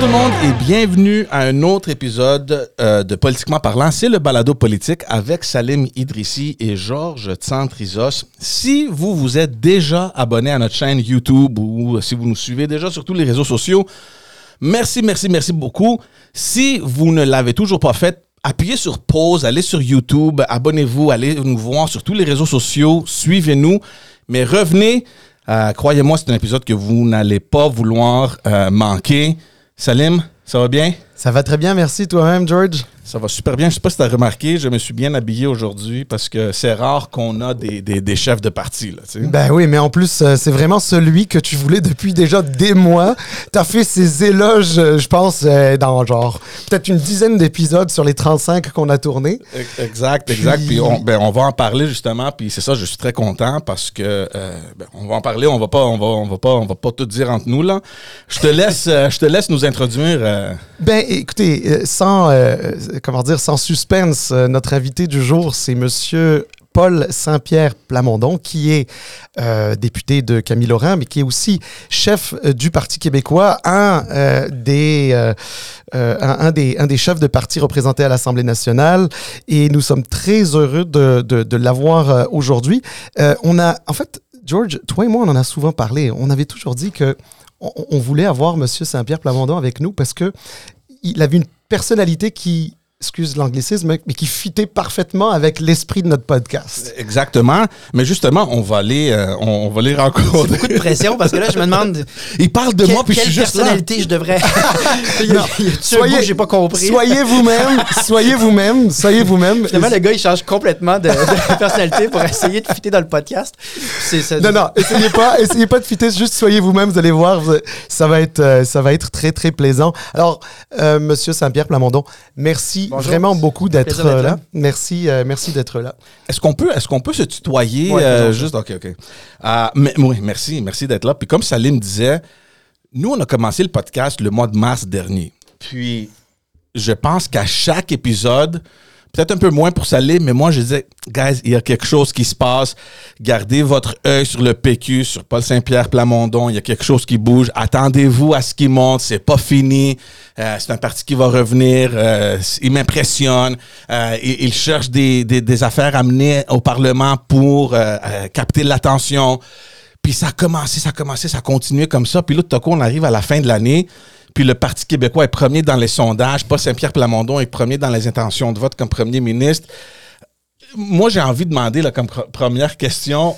tout le monde et bienvenue à un autre épisode euh, de Politiquement parlant. C'est le balado politique avec Salim Idrissi et Georges Tsantrizos. Si vous vous êtes déjà abonné à notre chaîne YouTube ou si vous nous suivez déjà sur tous les réseaux sociaux, merci, merci, merci beaucoup. Si vous ne l'avez toujours pas fait, appuyez sur pause, allez sur YouTube, abonnez-vous, allez nous voir sur tous les réseaux sociaux, suivez-nous, mais revenez. Euh, Croyez-moi, c'est un épisode que vous n'allez pas vouloir euh, manquer. Salim, ça va bien? Ça va très bien, merci toi-même, George? Ça va super bien. Je sais pas si tu as remarqué, je me suis bien habillé aujourd'hui parce que c'est rare qu'on a des, des, des chefs de parti. Là, tu sais. Ben oui, mais en plus, euh, c'est vraiment celui que tu voulais depuis déjà des mois. Tu as fait ces éloges, euh, je pense, euh, dans genre peut-être une dizaine d'épisodes sur les 35 qu'on a tournés. Exact, exact. Puis on, ben, on va en parler justement. Puis c'est ça, je suis très content parce que euh, ben, on va en parler. On va pas, on va, on va pas, on va pas tout dire entre nous là. Je te laisse, je te laisse nous introduire. euh, Ben écoutez, euh, sans, euh, comment dire, sans suspense, euh, notre invité du jour, c'est monsieur Paul Saint-Pierre Plamondon, qui est euh, député de Camille Laurent, mais qui est aussi chef euh, du Parti québécois, un, euh, des, euh, euh, un, des, un des chefs de parti représentés à l'Assemblée nationale. Et nous sommes très heureux de, l'avoir euh, aujourd'hui. Euh, on a, en fait, George, toi et moi, on en a souvent parlé. On avait toujours dit que on, voulait avoir monsieur Saint-Pierre Plamondon avec nous parce que il avait une personnalité qui, excuse l'anglicisme, mais qui fitait parfaitement avec l'esprit de notre podcast. exactement. Mais justement, on va aller, euh, on, on va les rencontrer. beaucoup de pression parce que là, je me demande Il parle de quelle, moi puis je suis quelle juste là. personnalité je devrais. Non. Soyez- j'ai pas compris? Soyez vous-même, soyez vous-même, soyez vous-même. Finalement, le gars, il change complètement de, de personnalité pour essayer de fitter dans le podcast. C'est ça. Non, non, essayez pas, essayez pas de fitter, juste soyez vous-même, vous allez voir, ça va être, euh, ça va être très, très plaisant. Alors, euh, Monsieur Saint-Pierre Plamondon, merci Bonjour. vraiment beaucoup d'être là. là. Merci, euh, merci d'être là. Est-ce qu'on peut, est-ce qu'on peut se tutoyer Ouais, euh, juste ok ok. Euh, mais, oui, merci, merci d'être là. Puis comme Salim disait, nous on a commencé le podcast le mois de mars dernier. Puis je pense qu'à chaque épisode, peut-être un peu moins pour Salim, mais moi je disais, guys, il y a quelque chose qui se passe. Gardez votre œil sur le PQ, sur Paul Saint-Pierre Plamondon. Il y a quelque chose qui bouge. Attendez-vous à ce qu'il monte. C'est pas fini. Euh, c'est un parti qui va revenir. Euh, il m'impressionne. Euh, il, cherche des, des, des affaires à mener au Parlement pour capter l'attention. Puis ça a commencé, ça a commencé, ça a continué comme ça. Puis là, tout à coup, on arrive à la fin de l'année. Puis le Parti québécois est premier dans les sondages. Pas Saint-Pierre Plamondon est premier dans les intentions de vote comme premier ministre. Moi, j'ai envie de demander comme pr- première question.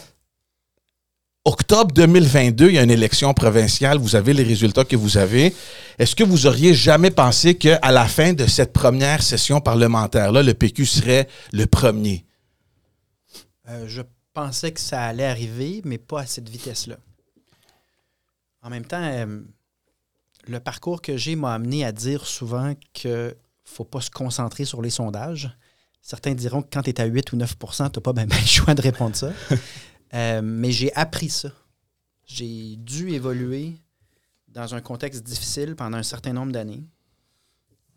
Octobre 2022, il y a une élection provinciale. Vous avez les résultats que vous avez. Est-ce que vous auriez jamais pensé qu'à la fin de cette première session parlementaire-là, le PQ serait le premier? Euh, je pensais que ça allait arriver, mais pas à cette vitesse-là. En même temps, euh, le parcours que j'ai m'a amené à dire souvent que faut pas se concentrer sur les sondages. Certains diront que quand tu es à 8 ou 9% tu n'as pas ben, ben le choix de répondre ça. Euh, mais j'ai appris ça. J'ai dû évoluer dans un contexte difficile pendant un certain nombre d'années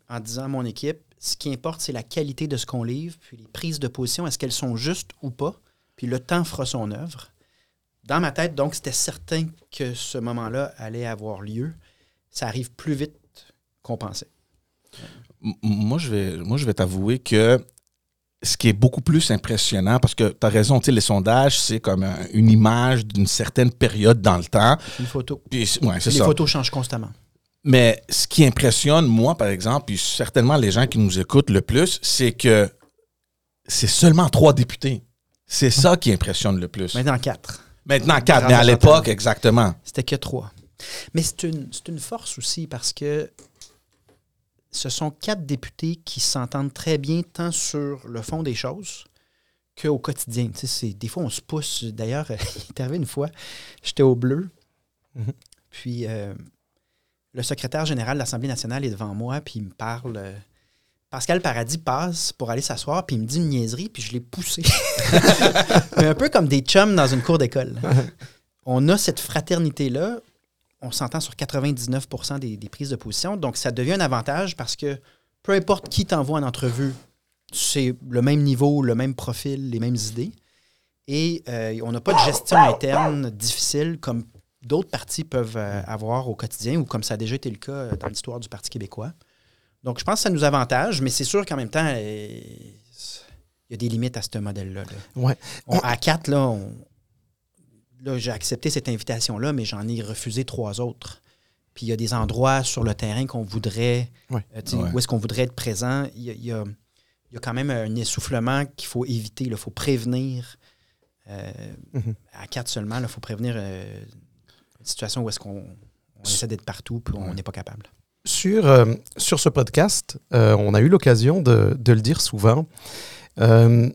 en disant à mon équipe, ce qui importe, c'est la qualité de ce qu'on livre, puis les prises de position, est-ce qu'elles sont justes ou pas, puis le temps fera son œuvre. Dans ma tête, donc, c'était certain que ce moment-là allait avoir lieu. Ça arrive plus vite qu'on pensait. Moi, je vais, moi, je vais t'avouer que ce qui est beaucoup plus impressionnant, parce que tu as raison, les sondages, c'est comme un- une image d'une certaine période dans le temps. Une photo. Puis, ouais, Les ça. photos changent constamment. Mais ce qui impressionne, moi, par exemple, puis certainement les gens qui nous écoutent le plus, c'est que c'est seulement trois députés. C'est ça qui impressionne le plus. Maintenant, quatre. Maintenant, quatre, mais à l'époque, exactement. C'était que trois. Mais c'est une, une force aussi parce que ce sont quatre députés qui s'entendent très bien tant sur le fond des choses qu'au quotidien. Tu sais, des fois, on se pousse. D'ailleurs, il est arrivé une fois, j'étais au bleu, Mhm. puis euh, le secrétaire général de l'Assemblée nationale est devant moi, puis il me parle. euh, Pascal Paradis passe pour aller s'asseoir, puis il me dit une niaiserie, puis je l'ai poussé. Mais un peu comme des chums dans une cour d'école. On a cette fraternité-là, on s'entend sur 99 des, des prises de position, donc ça devient un avantage parce que peu importe qui t'envoie en entrevue, c'est le même niveau, le même profil, les mêmes idées. Et euh, on n'a pas de gestion interne difficile comme d'autres partis peuvent euh, avoir au quotidien, ou comme ça a déjà été le cas euh, dans l'histoire du Parti québécois. Donc, je pense que ça nous avantage, mais c'est sûr qu'en même temps, il y a des limites à ce modèle-là. là. Ouais. On- à quatre, là, on- là, j'ai accepté cette invitation-là, mais j'en ai refusé trois autres. Puis il y a des endroits sur le terrain qu'on voudrait, Ouais. euh, Ouais. où est-ce qu'on voudrait être présent. Il y a, il y a- il y a quand même un essoufflement qu'il faut éviter. Il faut prévenir. euh, Mhm. À quatre seulement, il faut prévenir euh, une situation où est-ce qu'on on essaie d'être partout puis on Ouais. n'est pas capable. Sur, euh, sur ce podcast, euh, on a eu l'occasion de, de le dire souvent. euh,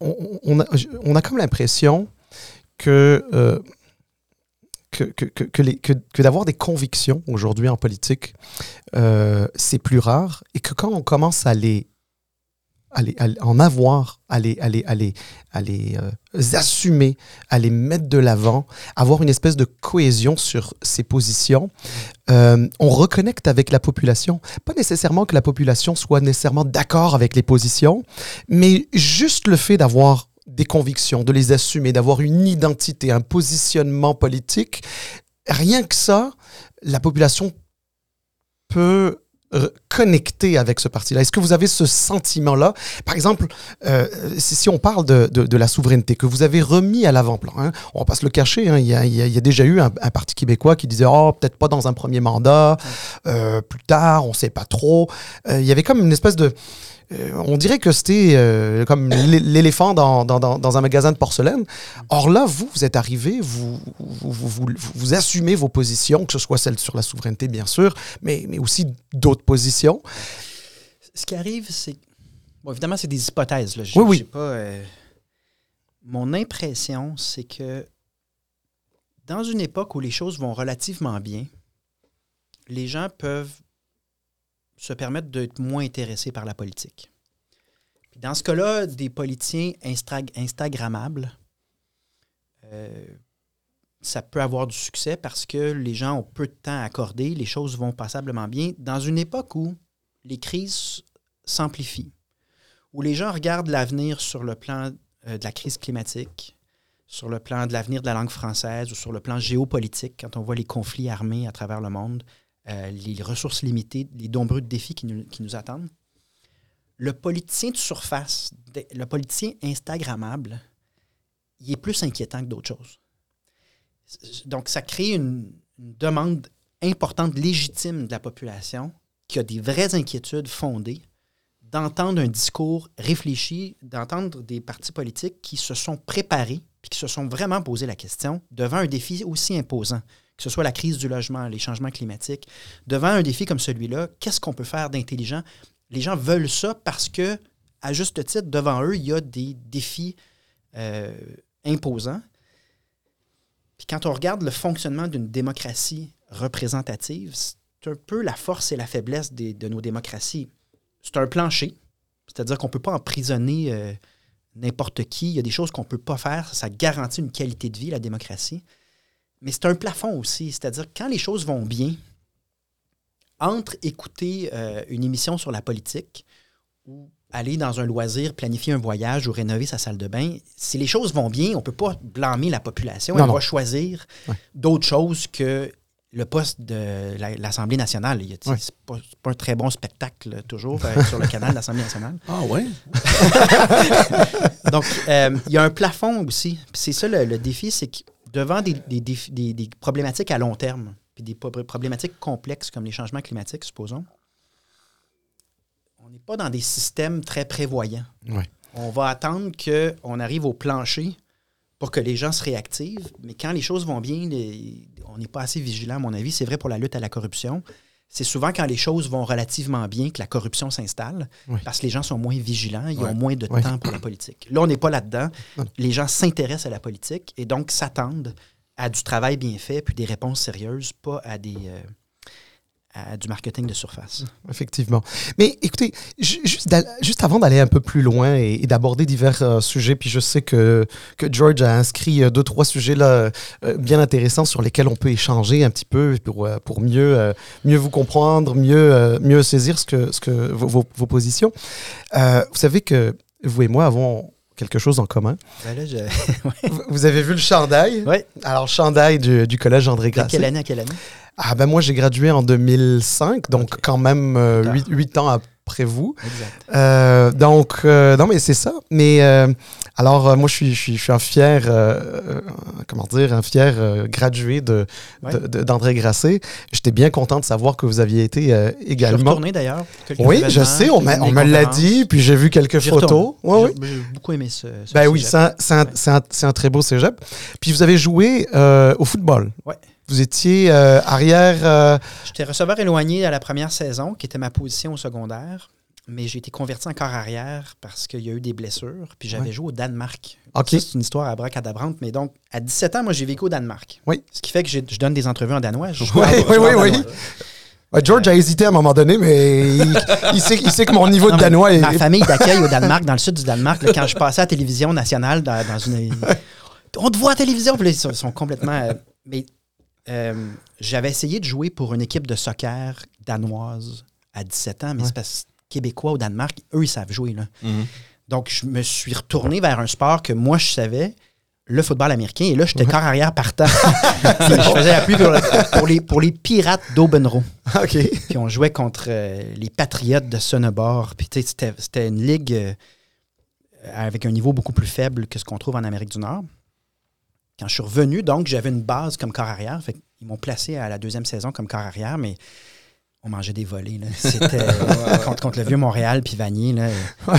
on, on a, on a comme l'impression que, euh, que, que, que, que d'avoir des convictions aujourd'hui en politique, euh, c'est plus rare et que quand on commence à les, à en avoir, à les, à les, euh, assumer, à les mettre de l'avant, avoir une espèce de cohésion sur ses positions, on reconnecte avec la population. Pas nécessairement que la population soit nécessairement d'accord avec les positions, mais juste le fait d'avoir des convictions, de les assumer, d'avoir une identité, un positionnement politique, rien que ça, la population peut connecter avec ce parti-là. Est-ce que vous avez ce sentiment-là? Par exemple, euh, si, on parle de, de- la souveraineté que vous avez remis à l'avant-plan, hein, on va pas se le cacher, hein, il, y a, il y a- déjà eu un, un parti québécois qui disait « Oh, peut-être pas dans un premier mandat, euh, plus tard, on sait pas trop. Euh, Il y avait comme une espèce de... euh, on dirait que c'était euh, comme l'é- l'éléphant dans, dans- un magasin de porcelaine. Or là, vous, vous êtes arrivé, vous, vous, vous, assumez vos positions, que ce soit celle sur la souveraineté, bien sûr, mais, mais aussi d'autres positions. Ce qui arrive, c'est. Bon, évidemment, c'est des hypothèses. Là. Oui, oui. Pas, euh, Mon impression, c'est que dans une époque où les choses vont relativement bien, les gens peuvent se permettre d'être moins intéressés par la politique. Dans ce cas-là, des politiciens Instagrammables, euh, ça peut avoir du succès parce que les gens ont peu de temps à accorder, les choses vont passablement bien. Dans une époque où les crises s'amplifient, où les gens regardent l'avenir sur le plan euh, de la crise climatique, sur le plan de l'avenir de la langue française ou sur le plan géopolitique, quand on voit les conflits armés à travers le monde, euh, les ressources limitées, les nombreux défis qui nous, attendent. Le politicien de surface, le politicien Instagrammable, il est plus inquiétant que d'autres choses. Donc, ça crée une, demande importante, légitime de la population qui a des vraies inquiétudes fondées d'entendre un discours réfléchi, d'entendre des partis politiques qui se sont préparés puis qui se sont vraiment posé la question devant un défi aussi imposant, que ce soit la crise du logement, les changements climatiques, devant un défi comme celui-là, qu'est-ce qu'on peut faire d'intelligent? Les gens veulent ça parce que, à juste titre, devant eux, il y a des défis euh, imposants. Puis quand on regarde le fonctionnement d'une démocratie représentative, c'est un peu la force et la faiblesse de nos démocraties. C'est un plancher, c'est-à-dire qu'on ne peut pas emprisonner euh, n'importe qui. Il y a des choses qu'on ne peut pas faire. Ça garantit une qualité de vie, la démocratie. Mais c'est un plafond aussi, c'est-à-dire quand les choses vont bien, entre écouter euh, une émission sur la politique ou aller dans un loisir, planifier un voyage ou rénover sa salle de bain, si les choses vont bien, on ne peut pas blâmer la population. Non, Elle non. va choisir Ouais. d'autres choses que le poste de la- l'Assemblée nationale. Il y a- Ouais. C'est pas, un très bon spectacle, toujours, euh, sur le canal de l'Assemblée nationale. Ah ouais? Donc, euh, il y a un plafond aussi. Puis c'est ça le, le défi, c'est que devant des, des défis- des- des problématiques à long terme, puis des problématiques complexes comme les changements climatiques, supposons, on n'est pas dans des systèmes très prévoyants. Ouais. On va attendre qu'on arrive au plancher pour que les gens se réactivent. Mais quand les choses vont bien, les- on n'est pas assez vigilant, à mon avis. C'est vrai pour la lutte à la corruption. C'est souvent quand les choses vont relativement bien que la corruption s'installe, Oui. parce que les gens sont moins vigilants, ils Ouais. ont moins de Ouais. temps pour la politique. Là, on n'est pas là-dedans. Les gens s'intéressent à la politique et donc s'attendent à du travail bien fait, puis des réponses sérieuses, pas à des euh, du marketing de surface. Effectivement. Mais écoutez, ju- juste, avant d'aller un peu plus loin et, d'aborder divers euh, sujets, puis je sais que, que George a inscrit euh, deux, trois sujets là, euh, bien intéressants sur lesquels on peut échanger un petit peu pour, pour mieux, mieux vous comprendre, mieux, mieux saisir ce que, ce que, vos, positions. Vous savez que vous et moi avons quelque chose en commun. Ben là, je... Vous- Vous avez vu le chandail? Oui. Alors, chandail du, du collège André De Grasset. quelle année à quelle année? Ah ben moi, j'ai gradué en 2005, donc quand même euh, Tard. huit huit ans après vous. Exact. Euh, donc, euh, non, mais c'est ça. Mais euh, alors, moi, je suis, je suis, je suis un fier, comment dire, un fier gradué de, Ouais. d'André Grasset. J'étais bien content de savoir que vous aviez été Je suis également. retourné d'ailleurs. Oui, je sais, on, me l'a dit, puis j'ai vu quelques photos. retourne. Ouais, oui. J'ai beaucoup aimé ce. ce Ben oui, c'est un, c'est un- Ouais. c'est un- c'est un très beau cégep. Puis vous avez joué au football. Ouais. Vous étiez euh, arrière. euh, J'étais receveur éloigné à la première saison, qui était ma position au secondaire. Mais j'ai été converti en corps arrière parce qu'il y a eu des blessures. Puis j'avais Ouais. joué au Danemark. C'est une histoire à bracadabrante. Mais donc, à 17 ans, moi, j'ai vécu au Danemark. Oui. Ce qui fait que je donne des entrevues en danois. Je Oui, oui, oui, oui. Ouais, George a hésité à un moment donné, mais il, il sait, il sait que mon niveau Non, de danois est. Ma famille d'accueil au Danemark, dans le sud du Danemark, là, quand je passais à la télévision nationale, dans, dans une. On te voit à la télévision, puis là, ils sont, complètement. euh, mais euh, j'avais essayé de jouer pour une équipe de soccer danoise à 17 ans, mais Ouais. c'est parce que Québécois au Danemark, eux, ils savent jouer. Là. Mhm. Donc, je me suis retourné vers un sport que moi, je savais, le football américain. Et là, j'étais corps arrière partant. Je faisais appui pour, pour les, pour les Pirates d'Aubenro. OK. Puis on jouait contre euh, les Patriotes de Sonneborg. Puis tu sais, c'était, c'était une ligue euh, avec un niveau beaucoup plus faible que ce qu'on trouve en Amérique du Nord. Quand je suis revenu, donc, j'avais une base comme corps arrière. Fait ils m'ont placé à la deuxième saison comme corps arrière, mais on mangeait des volets. C'était contre, contre le vieux Montréal puis Vanier. Là. Ouais.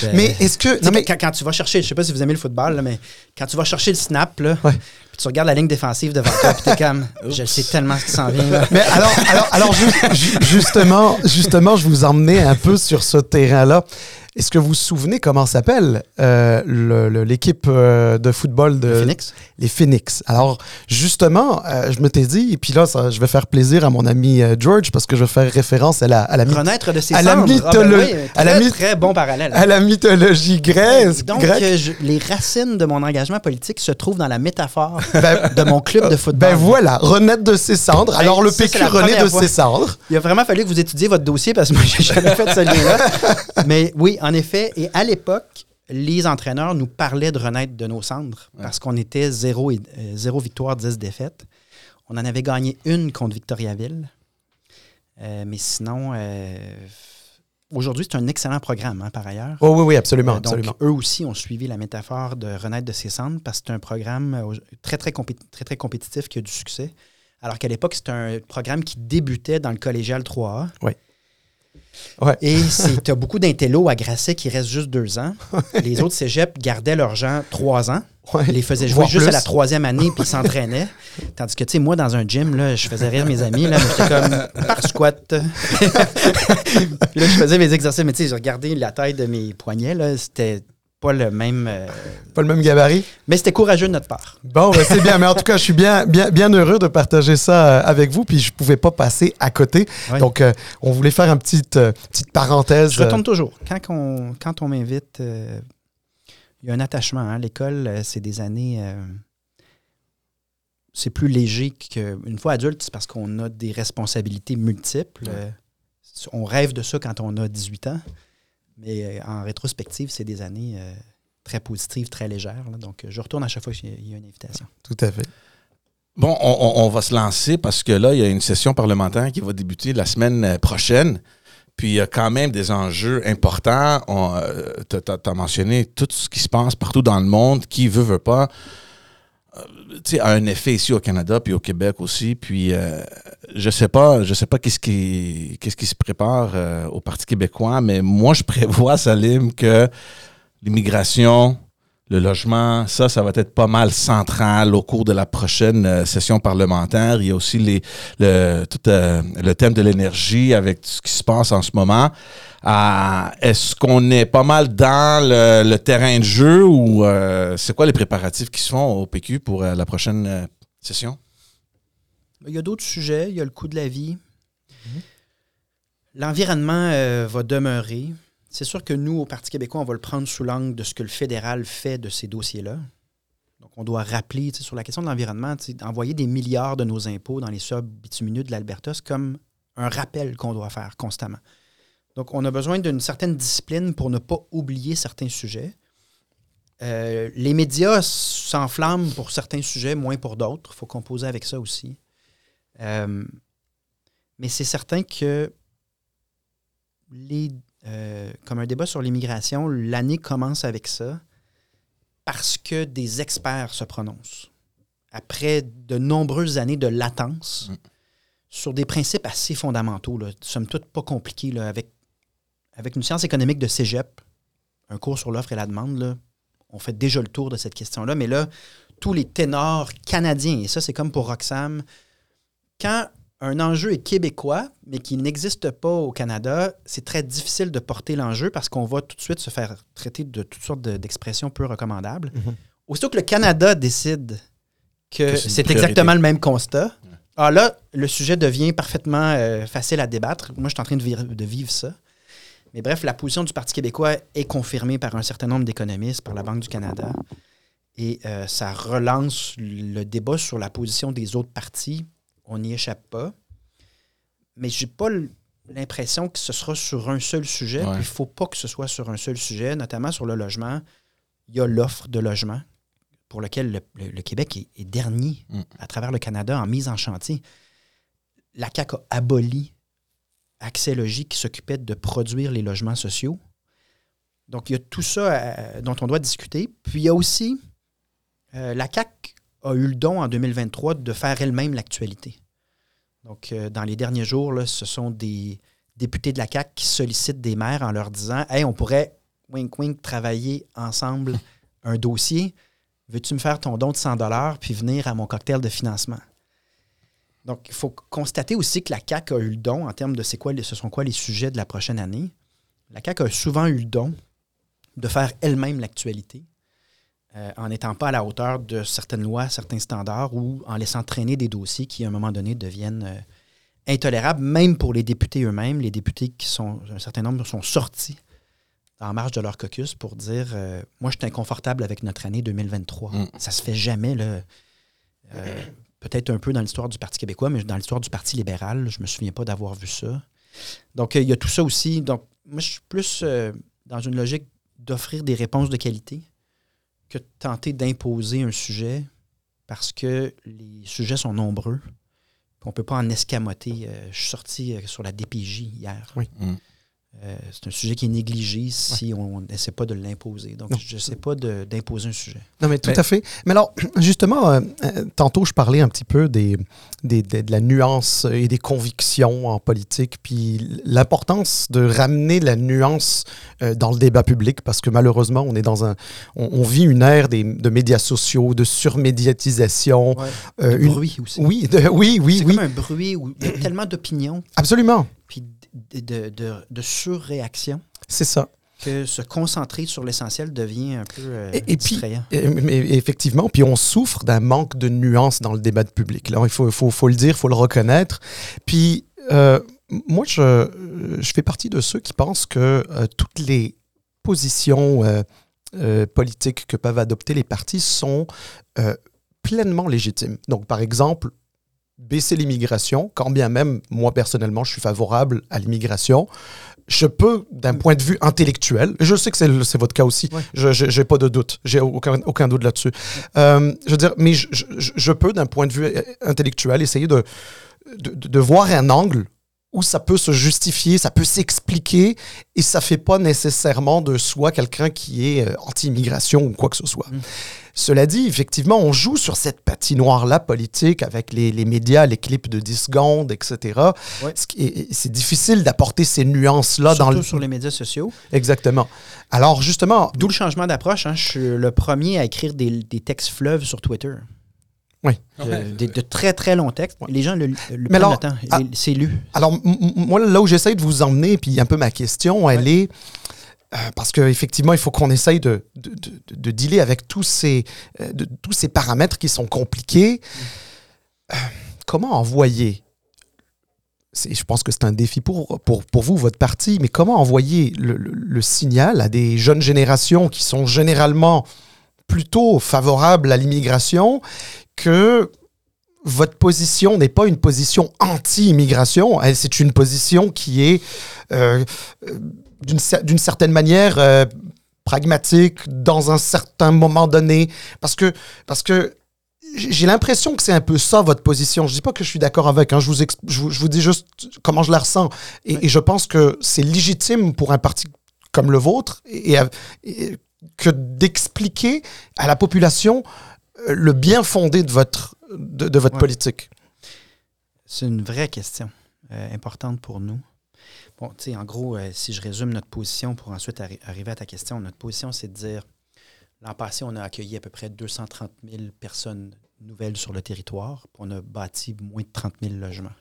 Je- Mais est-ce que. Non, mais, quand, quand tu vas chercher, je sais pas si vous aimez le football, là, mais quand tu vas chercher le snap, là, Ouais. Puis tu regardes la ligne défensive devant toi, puis t'es comme, je sais tellement ce qui s'en vient. Là. mais alors, alors, alors ju- ju- justement, justement, je vous emmenais un peu sur ce terrain-là. Est-ce que vous vous souvenez comment s'appelle euh, l'équipe euh, de football de Phoenix. les Phoenix? Alors, justement, euh, je m'étais dit, et puis là, ça, je vais faire plaisir à mon ami euh, George parce que je vais faire référence à la, à la, myth- Renaître de ses à la mytholo- oui, à la très, myth- très bon parallèle. à la mythologie grecque. Donc, grecque. je- les racines de mon engagement politique se trouvent dans la métaphore Ben, de mon club de football. Ben voilà, renaître de ses cendres. Ben, Alors le ça, PQ renaît de fois. ses cendres. Il a vraiment fallu que vous étudiez votre dossier parce que moi, j'ai jamais fait ce lien-là. Mais oui, en effet. Et à l'époque, les entraîneurs nous parlaient de renaître de nos cendres parce qu'on était zéro, et- euh, zéro victoire, 10 défaites. On en avait gagné une contre Victoriaville. Euh, mais sinon, euh, aujourd'hui, c'est un excellent programme, hein, par ailleurs. Oh oui, oui, absolument, Euh, donc, absolument. eux aussi ont suivi la métaphore de renaître de ses cendres parce que c'est un programme euh, très, très, très, très compétitif qui a du succès. Alors qu'à l'époque, c'était un programme qui débutait dans le collégial 3A. Oui. Ouais. Et tu as beaucoup d'intellos à Grasset qui restent juste deux ans. Les autres cégeps gardaient leurs gens trois ans. Ouais. Les faisaient jouer juste plus. à la troisième année puis ils s'entraînaient. Tandis que, tu sais, moi, dans un gym, là, je faisais rire mes amis. Là, mais j'étais comme par squat. puis là, je faisais mes exercices. Mais tu sais, je regardais la taille de mes poignets. là, C'était pas le même. euh, Pas le même gabarit? Mais c'était courageux de notre part. Bon, ben, c'est bien. Mais en tout cas, je suis bien, bien, bien heureux de partager ça euh, avec vous. Puis je pouvais pas passer à côté. Donc, euh, on voulait faire une petite, euh, petite parenthèse. Je retourne toujours. Quand on, quand on m'invite, il y a un attachement. hein. L'école, c'est des années. c'est plus léger qu'une fois adulte, c'est parce qu'on a des responsabilités multiples. On rêve de ça quand on a 18 ans. Mais euh, en rétrospective, c'est des années euh, très positives, très légères. Donc, euh, je retourne à chaque fois qu'il y a- une invitation. Tout à fait. Bon, on, va se lancer parce que là, il y a une session parlementaire qui va débuter la semaine prochaine. Puis il y a quand même des enjeux importants. tu as, mentionné tout ce qui se passe partout dans le monde, qui veut, veut pas. Euh, a un effet ici au Canada puis au Québec aussi. Puis euh, je sais pas, je sais pas qu'est-ce qui qu'est-ce qui se prépare euh, au Parti québécois, mais moi je prévois, Salim, que l'immigration, le logement, ça, ça va être pas mal central au cours de la prochaine session parlementaire. Il y a aussi les, le, tout le thème de l'énergie avec ce qui se passe en ce moment. Est-ce qu'on est pas mal dans le, le terrain de jeu ou euh, c'est quoi les préparatifs qui se font au PQ pour euh, la prochaine euh, session? Il y a d'autres sujets. Il y a le coût de la vie. L'environnement euh, va demeurer. C'est sûr que nous, au Parti québécois, on va le prendre sous l'angle de ce que le fédéral fait de ces dossiers-là. Donc, on doit rappeler sur la question de l'environnement, envoyer des milliards de nos impôts dans les subs bitumineux de l'Alberta, c'est comme un rappel qu'on doit faire constamment. Donc, on a besoin d'une certaine discipline pour ne pas oublier certains sujets. Euh, les médias s'enflamment pour certains sujets, moins pour d'autres. Il faut composer avec ça aussi. Euh, mais c'est certain que les, euh, comme un débat sur l'immigration, l'année commence avec ça parce que des experts se prononcent. Après de nombreuses années de latence, Mm. sur des principes assez fondamentaux, là, somme toute pas compliqués, là, avec, avec une science économique de cégep, un cours sur l'offre et la demande, là, on fait déjà le tour de cette question-là. Mais là, tous les ténors canadiens, et ça, c'est comme pour Roxham, quand un enjeu est québécois, mais qui n'existe pas au Canada, c'est très difficile de porter l'enjeu parce qu'on va tout de suite se faire traiter de toutes sortes de- d'expressions peu recommandables. Mhm. Aussitôt que le Canada décide que, Que c'est exactement le même constat, ah là, le sujet devient parfaitement euh, facile à débattre. Moi, je suis en train de vivre ça. Mais bref, la position du Parti québécois est confirmée par un certain nombre d'économistes, par la Banque du Canada. Et euh, ça relance le débat sur la position des autres partis. On n'y échappe pas. Mais j'ai pas l'impression que ce sera sur un seul sujet. Ouais. Il ne faut pas que ce soit sur un seul sujet, notamment sur le logement. Il y a l'offre de logement pour lequel le, le- le Québec est, est dernier Mm. à travers le Canada en mise en chantier. La CAQ a aboli Accès Logis qui s'occupait de produire les logements sociaux. Donc, il y a tout ça euh, dont on doit discuter. Puis, il y a aussi, euh, la CAQ a eu le don en 2023 de faire elle-même l'actualité. Donc, euh, dans les derniers jours, ce sont des députés de la CAQ qui sollicitent des maires en leur disant Hey, on pourrait, wink wink, travailler ensemble un dossier. Veux-tu me faire ton don de 100 puis venir à mon cocktail de financement? Donc, il faut constater aussi que la CAQ a eu le don en termes de c'est quoi, ce sont quoi les sujets de la prochaine année. La CAQ a souvent eu le don de faire elle-même l'actualité euh, en n'étant pas à la hauteur de certaines lois, certains standards ou en laissant traîner des dossiers qui, à un moment donné, deviennent euh, intolérables, même pour les députés eux-mêmes. Les députés qui sont, un certain nombre sont sortis en marge de leur caucus pour dire euh, Moi, je suis inconfortable avec notre année 2023. Mm. Ça se fait jamais, là. Euh, Peut-être un peu dans l'histoire du Parti québécois, mais dans l'histoire du Parti libéral, je me souviens pas d'avoir vu ça. Donc, euh, il y a tout ça aussi. Donc, moi, je suis plus euh, dans une logique d'offrir des réponses de qualité que de tenter d'imposer un sujet parce que les sujets sont nombreux. On ne peut pas en escamoter. Euh, je suis sorti sur la DPJ hier. Oui. Mm. Euh, c'est un sujet qui est négligé si on n'essaie pas de l'imposer. Donc, Non. je n'essaie pas d'imposer un sujet. Non, mais tout Mais- à fait. Mais alors, justement, euh, euh, tantôt, je parlais un petit peu des, des- des- de la nuance et des convictions en politique, puis l'importance de ramener la nuance euh, dans le débat public, parce que malheureusement, on est dans un, on, on vit une ère des, de médias sociaux, de surmédiatisation, euh, une- bruit aussi. oui, de- oui, oui, c'est oui, comme un bruit où il y a tellement d'opinions absolument, puis de, de, de, de surréaction c'est ça. que se concentrer sur l'essentiel devient un peu euh, Et- et puis- distrayant. Et- mais effectivement, puis on souffre d'un manque de nuances dans le débat de public. Là, il faut, faut, faut le dire, il faut le reconnaître. Puis, euh, moi, je, je fais partie de ceux qui pensent que euh, toutes les positions euh, euh, politiques que peuvent adopter les partis sont euh, pleinement légitimes. Donc, par exemple, baisser l'immigration, quand bien même, moi, personnellement, je suis favorable à l'immigration, je peux, d'un point de vue intellectuel, et je sais que c'est votre cas aussi, Ouais. je n'ai pas de doute, j'ai aucun, aucun doute là-dessus. Euh, je veux dire, mais je, je- je- je peux, d'un point de vue euh, intellectuel, essayer de, de, voir un angle où ça peut se justifier, ça peut s'expliquer, et ça fait pas nécessairement de soi quelqu'un qui est euh, anti-immigration ou quoi que ce soit. Mm. Cela dit, effectivement, on joue sur cette patinoire-là politique avec les, les médias, les clips de 10 secondes, etc. Ouais. C'est difficile d'apporter ces nuances-là dans Surtout le... sur les médias sociaux. Exactement. Alors, justement, D'où le changement d'approche. hein. Je suis le premier à écrire des, des textes fleuves sur Twitter. Oui. De, des- de très, très longs textes. Les gens le, le prennent alors, le temps. ah- C'est lu. Alors, moi, là où j'essaye de vous emmener, puis un peu ma question, elle est. euh, parce qu'effectivement, il faut qu'on essaye de, de, de- de dealer avec tous ces, euh, tous ces paramètres qui sont compliqués. Euh, comment envoyer je pense que c'est un défi pour, pour, pour vous, votre parti, mais comment envoyer le, le- signal à des jeunes générations qui sont généralement plutôt favorables à l'immigration que votre position n'est pas une position anti-immigration, elle, c'est une position qui est euh, d'une cer- d'une certaine manière euh, pragmatique dans un certain moment donné, parce que, parce que j'ai l'impression que c'est un peu ça votre position. Je dis pas que je suis d'accord avec, hein. je, vous je, vous, dis juste comment je la ressens. Et, je pense que c'est légitime pour un parti comme le vôtre et, que d'expliquer à la population euh, le bien fondé de votre, de, votre politique. C'est une vraie question euh, importante pour nous. Bon, tu sais, en gros, euh, si je résume notre position pour ensuite arriver à ta question, notre position, c'est de dire L'an passé, on a accueilli à peu près 230 000 personnes nouvelles sur le territoire. On a bâti moins de 30 000 logements.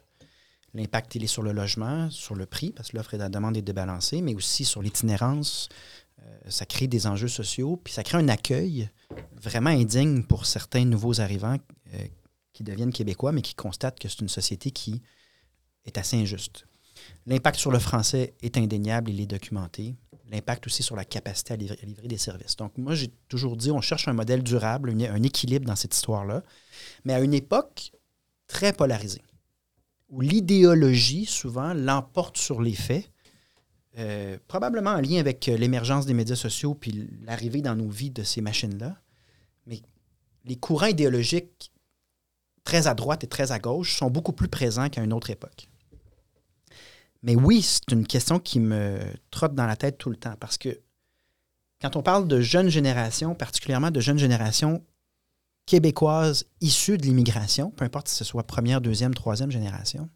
L'impact, il est sur le logement, sur le prix, parce que l'offre et la demande est débalancée, mais aussi sur l'itinérance. Euh, ça crée des enjeux sociaux, puis ça crée un accueil vraiment indigne pour certains nouveaux arrivants euh, qui deviennent québécois, mais qui constatent que c'est une société qui est assez injuste. L'impact sur le français est indéniable, il est documenté l'impact aussi sur la capacité à livrer, des services. Donc, moi, j'ai toujours dit, on cherche un modèle durable, un équilibre dans cette histoire-là, mais à une époque très polarisée, où l'idéologie, souvent, l'emporte sur les faits, euh, probablement en lien avec euh, l'émergence des médias sociaux puis l'arrivée dans nos vies de ces machines-là. Mais les courants idéologiques très à droite et très à gauche sont beaucoup plus présents qu'à une autre époque. Mais oui, c'est une question qui me trotte dans la tête tout le temps parce que quand on parle de jeunes générations, particulièrement de jeunes générations québécoises issues de l'immigration, peu importe si ce soit première, deuxième, troisième génération,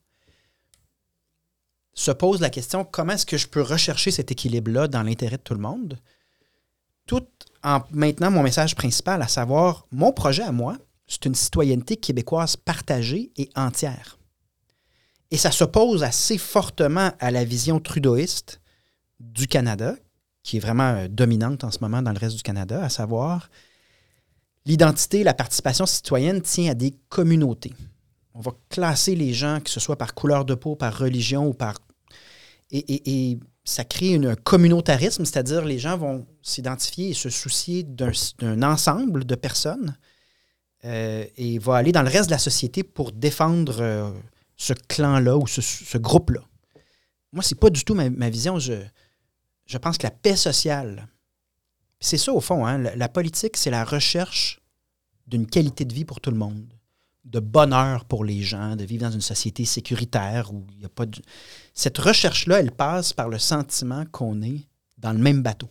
se pose la question comment est-ce que je peux rechercher cet équilibre-là dans l'intérêt de tout le monde, tout en maintenant mon message principal, à savoir mon projet à moi, c'est une citoyenneté québécoise partagée et entière. Et ça s'oppose assez fortement à la vision trudeauiste du Canada, qui est vraiment euh, dominante en ce moment dans le reste du Canada, à savoir l'identité, la participation citoyenne tient à des communautés. On va classer les gens, que ce soit par couleur de peau, par religion ou par... Et, ça crée un communautarisme, c'est-à-dire les gens vont s'identifier et se soucier d'un ensemble de personnes euh, et vont aller dans le reste de la société pour défendre... Euh, ce clan-là ou ce, groupe-là. Moi, c'est pas du tout ma, vision. Je, pense que la paix sociale, c'est ça au fond, hein, la, politique, c'est la recherche d'une qualité de vie pour tout le monde, de bonheur pour les gens, de vivre dans une société sécuritaire où il n'y a pas de... Cette recherche-là, elle passe par le sentiment qu'on est dans le même bateau.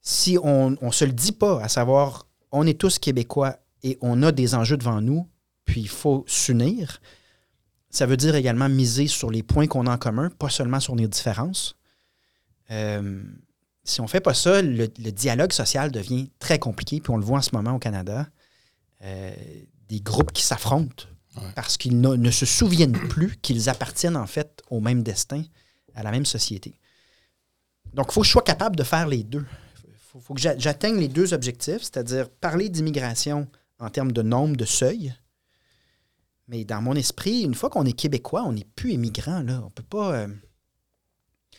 Si on ne se le dit pas, à savoir, on est tous québécois et on a des enjeux devant nous, puis il faut s'unir, ça veut dire également miser sur les points qu'on a en commun, pas seulement sur nos différences. Euh, si on ne fait pas ça, le, dialogue social devient très compliqué, puis on le voit en ce moment au Canada. Euh, des groupes qui s'affrontent parce qu'ils ne, se souviennent plus qu'ils appartiennent en fait au même destin, à la même société. Donc, il faut que je sois capable de faire les deux. Il faut, que j'atteigne les deux objectifs, c'est-à-dire parler d'immigration en termes de nombre de seuils, mais dans mon esprit, une fois qu'on est québécois, on n'est plus pas. Euh,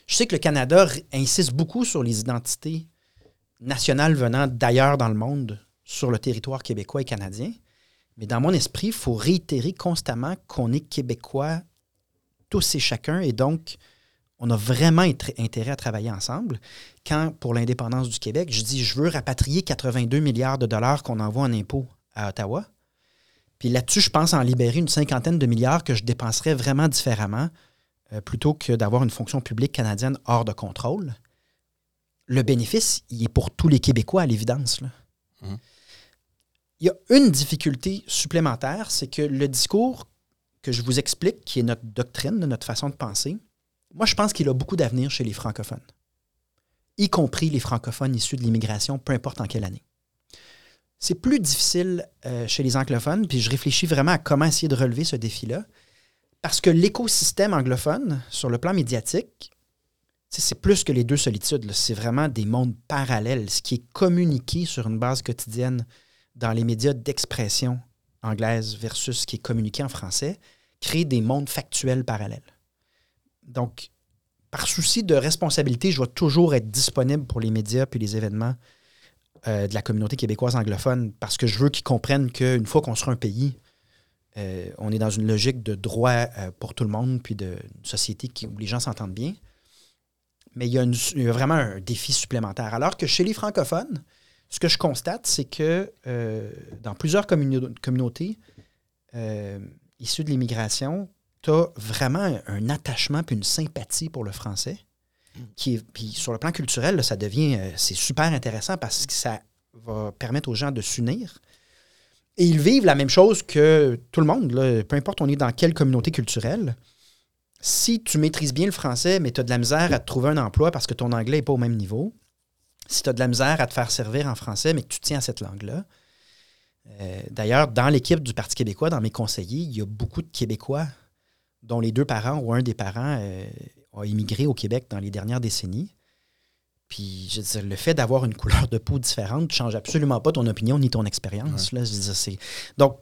je sais que le Canada insiste beaucoup sur les identités nationales venant d'ailleurs dans le monde sur le territoire québécois et canadien. Mais dans mon esprit, il faut réitérer constamment qu'on est québécois tous et chacun. Et donc, on a vraiment intérêt à travailler ensemble. Quand, pour l'indépendance du Québec, je dis je veux rapatrier 82 milliards de dollars qu'on envoie en impôts à Ottawa, puis là-dessus, je pense en libérer une cinquantaine de milliards que je dépenserais vraiment différemment euh, plutôt que d'avoir une fonction publique canadienne hors de contrôle. Le bénéfice, il est pour tous les Québécois à l'évidence. Mmh. Il y a une difficulté supplémentaire, c'est que le discours que je vous explique, qui est notre doctrine, notre façon de penser, moi, je pense qu'il a beaucoup d'avenir chez les francophones, y compris les francophones issus de l'immigration, peu importe en quelle année. C'est plus difficile euh, chez les anglophones, puis je réfléchis vraiment à comment essayer de relever ce défi-là, parce que l'écosystème anglophone, sur le plan médiatique, c'est plus que les deux solitudes. C'est vraiment des mondes parallèles. Ce qui est communiqué sur une base quotidienne dans les médias d'expression anglaise versus ce qui est communiqué en français crée des mondes factuels parallèles. Donc, par souci de responsabilité, je dois toujours être disponible pour les médias puis les événements euh, de la communauté québécoise anglophone parce que je veux qu'ils comprennent qu'une fois qu'on sera un pays, euh, on est dans une logique de droit euh, pour tout le monde, puis d'une société qui, où les gens s'entendent bien. mais il y, a une- vraiment un défi supplémentaire. Alors que chez les francophones, ce que je constate, c'est que dans plusieurs communautés issues de l'immigration, tu as vraiment un attachement puis une sympathie pour le français. Sur le plan culturel, ça devient, euh, c'est super intéressant parce que ça va permettre aux gens de s'unir. Et ils vivent la même chose que tout le monde, peu importe on est dans quelle communauté culturelle. Si tu maîtrises bien le français, mais tu as de la misère à te trouver un emploi parce que ton anglais n'est pas au même niveau, si tu as de la misère à te faire servir en français, mais que tu tiens à cette langue-là. euh, D'ailleurs, dans l'équipe du Parti québécois, dans mes conseillers, il y a beaucoup de Québécois dont les deux parents ou un des parents euh, a immigré au Québec dans les dernières décennies. Puis, je veux dire, le fait d'avoir une couleur de peau différente ne change absolument pas ton opinion ni ton expérience. là. Je veux dire, c'est- Donc,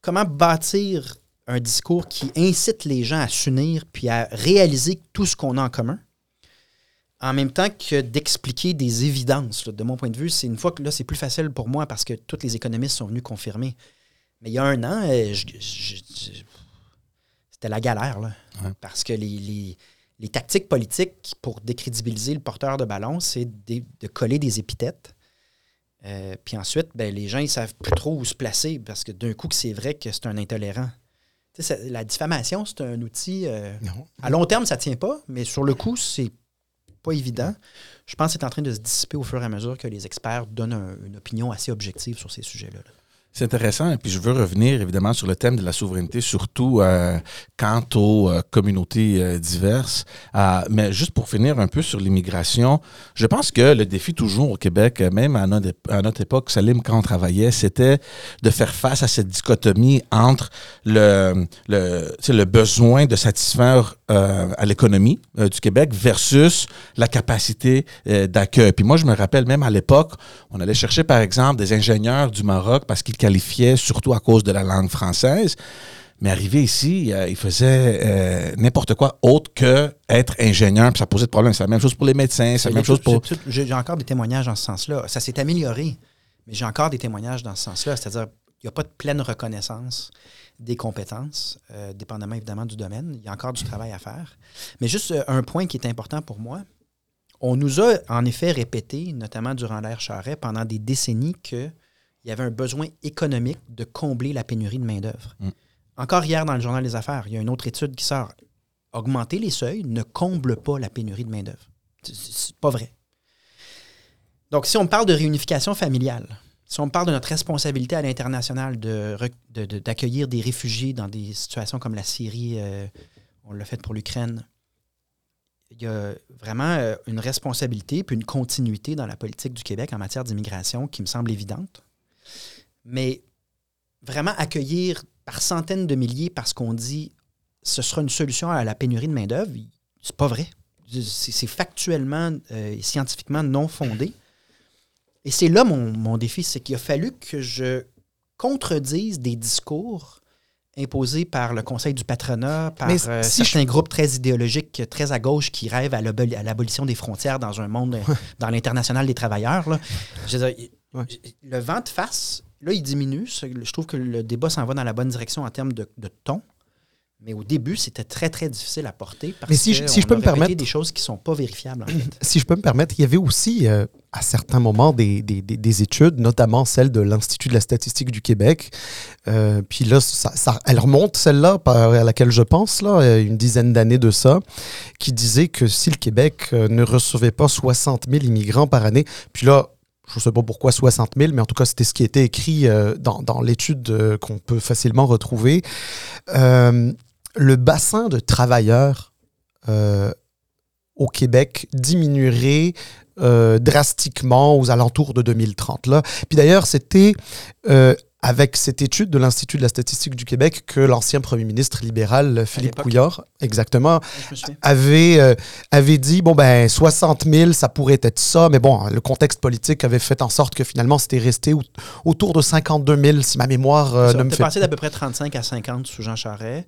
comment bâtir un discours qui incite les gens à s'unir puis à réaliser tout ce qu'on a en commun, en même temps que d'expliquer des évidences. là. De mon point de vue, c'est une fois que là, c'est plus facile pour moi parce que tous les économistes sont venus confirmer. Mais il y a un an, euh, je- je- je- c'était la galère, là. Ouais. Parce que les, les- les tactiques politiques pour décrédibiliser le porteur de ballon, c'est de, de coller des épithètes. Euh, puis ensuite, ben, les gens, ils savent plus trop où se placer parce que d'un coup, que c'est vrai que c'est un intolérant. Ça- la diffamation, c'est un outil. euh, à long terme, ça tient pas, mais sur le coup, c'est pas évident. Je pense que c'est en train de se dissiper au fur et à mesure que les experts donnent un- une opinion assez objective sur ces sujets-là. là. C'est intéressant. Et puis, je veux revenir évidemment sur le thème de la souveraineté, surtout euh, quant aux euh, communautés euh, diverses. Euh, mais juste pour finir un peu sur l'immigration, je pense que le défi toujours au Québec, euh, même à notre, à notre époque, Salim, quand on travaillait, c'était de faire face à cette dichotomie entre le, le, le besoin de satisfaire euh, à l'économie du Québec versus la capacité d'accueil. Puis moi, je me rappelle même à l'époque, on allait chercher par exemple des ingénieurs du Maroc parce qu'ils qualifiaient surtout à cause de la langue française. Mais arrivé ici, euh, ils faisaient euh, n'importe quoi autre que être ingénieur, puis ça posait de problème. C'est la même chose pour les médecins, c'est la même chose pour... J'ai encore des témoignages dans ce sens-là. Ça s'est amélioré, mais j'ai encore des témoignages dans ce sens-là. C'est-à-dire, il n'y a pas de pleine reconnaissance des compétences, euh, dépendamment évidemment du domaine. Il y a encore du travail à faire. Mais juste un point qui est important pour moi. On nous a en effet répété, notamment durant l'ère Charret, pendant des décennies, qu'il y avait un besoin économique de combler la pénurie de main-d'œuvre. Mm. Encore hier, dans le Journal des Affaires, il y a une autre étude qui sort. Augmenter les seuils ne comble pas la pénurie de main-d'œuvre. C'est- pas vrai. Donc, si on parle de réunification familiale, si on parle de notre responsabilité à l'international de rec- de- de- d'accueillir des réfugiés dans des situations comme la Syrie, euh, on l'a fait pour l'Ukraine, il y a vraiment euh, une responsabilité puis une continuité dans la politique du Québec en matière d'immigration qui me semble évidente. Mais vraiment accueillir par centaines de milliers parce qu'on dit ce sera une solution à la pénurie de main-d'œuvre, c'est pas vrai. C'est factuellement euh, et scientifiquement non fondé. Et c'est là mon, mon défi, c'est qu'il a fallu que je contredise des discours imposés par le Conseil du patronat, par euh, si certains groupes très idéologiques, très à gauche, qui rêvent à l'aboli- à l'abolition des frontières dans un monde, euh, dans l'international des travailleurs. là. Je dire, Ouais. Le vent de face, là, il diminue. Je trouve que le débat s'en va dans la bonne direction en termes de, de ton. Mais au début, c'était très, très difficile à porter parce Mais si je- que je peux a me permettre- des choses qui ne sont pas vérifiables, en fait. Si je peux me permettre, il y avait aussi euh, à certains moments des, des- des- des études, notamment celle de l'Institut de la statistique du Québec. Euh, puis là, ça, ça- elle remonte, celle-là, à laquelle je pense, là, une dizaine d'années de ça, qui disait que si le Québec euh, ne recevait pas 60 000 immigrants par année, puis là, je ne sais pas pourquoi 60 000, mais en tout cas, c'était ce qui était écrit euh, dans, l'étude euh, qu'on peut facilement retrouver. Euh, le bassin de travailleurs au Québec diminuerait drastiquement aux alentours de 2030. Là. Puis d'ailleurs, c'était avec cette étude de l'Institut de la statistique du Québec que l'ancien premier ministre libéral Philippe. Couillard, exactement, avait, euh, avait dit bon ben 60 000 ça pourrait être ça mais bon le contexte politique avait fait en sorte que finalement c'était resté au- autour de 52 000 si ma mémoire euh, Ça, ne me fait passé d'à peu près 35 à 50 sous Jean Charest.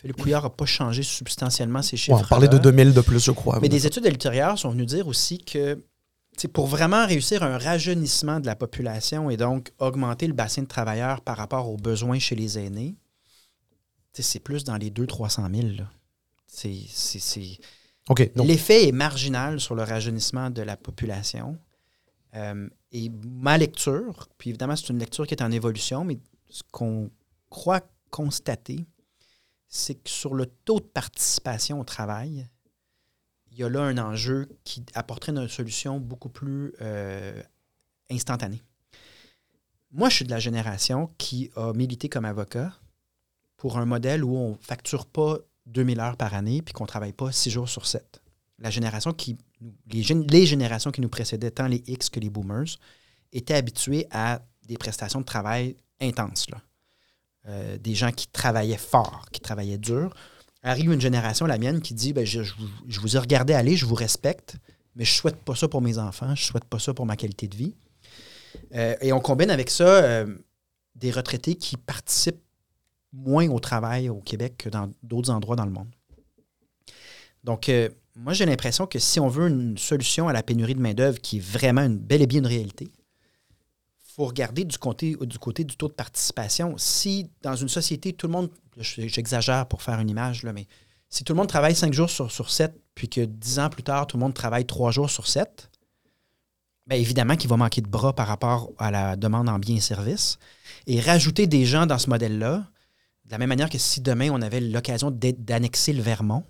Philippe Couillard n'a pas changé substantiellement Ouais, chiffres. on parlait de 2000 de plus je crois Mais des études ultérieures sont venues dire aussi que pour vraiment réussir un rajeunissement de la population et donc augmenter le bassin de travailleurs par rapport aux besoins chez les aînés, c'est plus dans les 200-300 000. là. C'est- c'est- c'est- OK. donc- L'effet est marginal sur le rajeunissement de la population. Euh, et ma lecture, puis évidemment, c'est une lecture qui est en évolution, mais ce qu'on croit constater, c'est que sur le taux de participation au travail, il y a là un enjeu qui apporterait une solution beaucoup plus euh, instantanée. Moi, je suis de la génération qui a milité comme avocat pour un modèle où on ne facture pas 2000 heures par année puis qu'on ne travaille pas 6 jours sur 7 la génération qui, les, gén- les générations qui nous précédaient, tant les X que les boomers, étaient habituées à des prestations de travail intenses. là. Euh, des gens qui travaillaient fort, qui travaillaient dur. Arrive une génération, la mienne, qui dit ben, je, vous- ai regardé aller, je vous respecte, mais je ne souhaite pas ça pour mes enfants, je ne souhaite pas ça pour ma qualité de vie. Euh, et on combine avec ça euh, des retraités qui participent moins au travail au Québec que dans d'autres endroits dans le monde. Donc, euh, moi, j'ai l'impression que si on veut une solution à la pénurie de main-d'œuvre qui est vraiment une belle et bien une réalité, faut regarder du côté, du côté du taux de participation. Si dans une société, tout le monde, je- j'exagère pour faire une image, là, mais si tout le monde travaille 5 jours sur, sur 7, puis que 10 ans plus tard, tout le monde travaille 3 jours sur 7, bien évidemment qu'il va manquer de bras par rapport à la demande en biens et services. Et rajouter des gens dans ce modèle-là, de la même manière que si demain on avait l'occasion d'annexer le Vermont,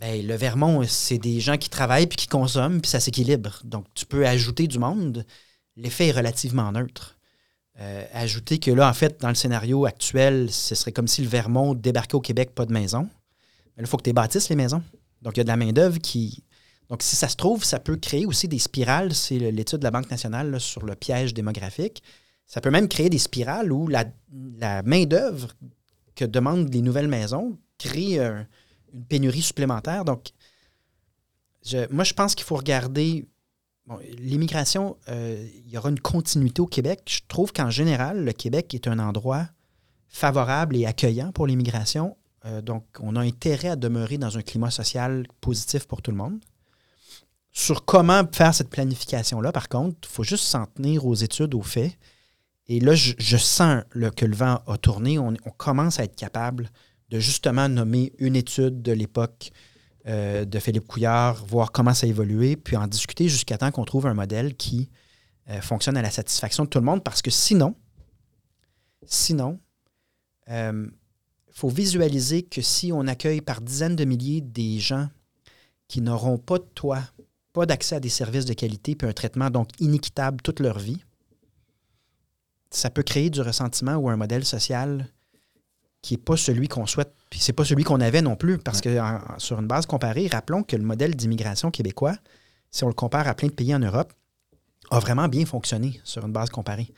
ben, le Vermont, c'est des gens qui travaillent puis qui consomment, puis ça s'équilibre. Donc, tu peux ajouter du monde. L'effet est relativement neutre. Euh, ajouter que là, en fait, dans le scénario actuel, ce serait comme si le Vermont débarquait au Québec, pas de maison. Mais là, il faut que tu bâtisses les maisons. Donc, il y a de la main-d'œuvre qui. Donc, si ça se trouve, ça peut créer aussi des spirales. C'est l'étude de la Banque nationale sur le piège démographique. Ça peut même créer des spirales où la, main-d'œuvre que demandent les nouvelles maisons crée euh, une pénurie supplémentaire. Donc, moi, je pense qu'il faut regarder. L'immigration, euh, il y aura une continuité au Québec. Je trouve qu'en général, le Québec est un endroit favorable et accueillant pour l'immigration. Euh, donc, on a intérêt à demeurer dans un climat social positif pour tout le monde. Sur comment faire cette planification-là, par contre, il faut juste s'en tenir aux études, aux faits. Et là, je, sens que le vent a tourné. On commence à être capable de justement nommer une étude de l'époque euh, de Philippe Couillard, voir comment ça a évolué, puis en discuter jusqu'à temps qu'on trouve un modèle qui euh, fonctionne à la satisfaction de tout le monde, parce que sinon, sinon, il faut visualiser que si on accueille par dizaines de milliers des gens qui n'auront pas de toit, pas d'accès à des services de qualité, puis un traitement donc inéquitable toute leur vie, ça peut créer du ressentiment ou un modèle social qui n'est pas celui qu'on souhaite, puis c'est pas celui qu'on avait non plus, parce que sur une base comparée, rappelons que le modèle d'immigration québécois, si on le compare à plein de pays en Europe, a vraiment bien fonctionné sur une base comparée.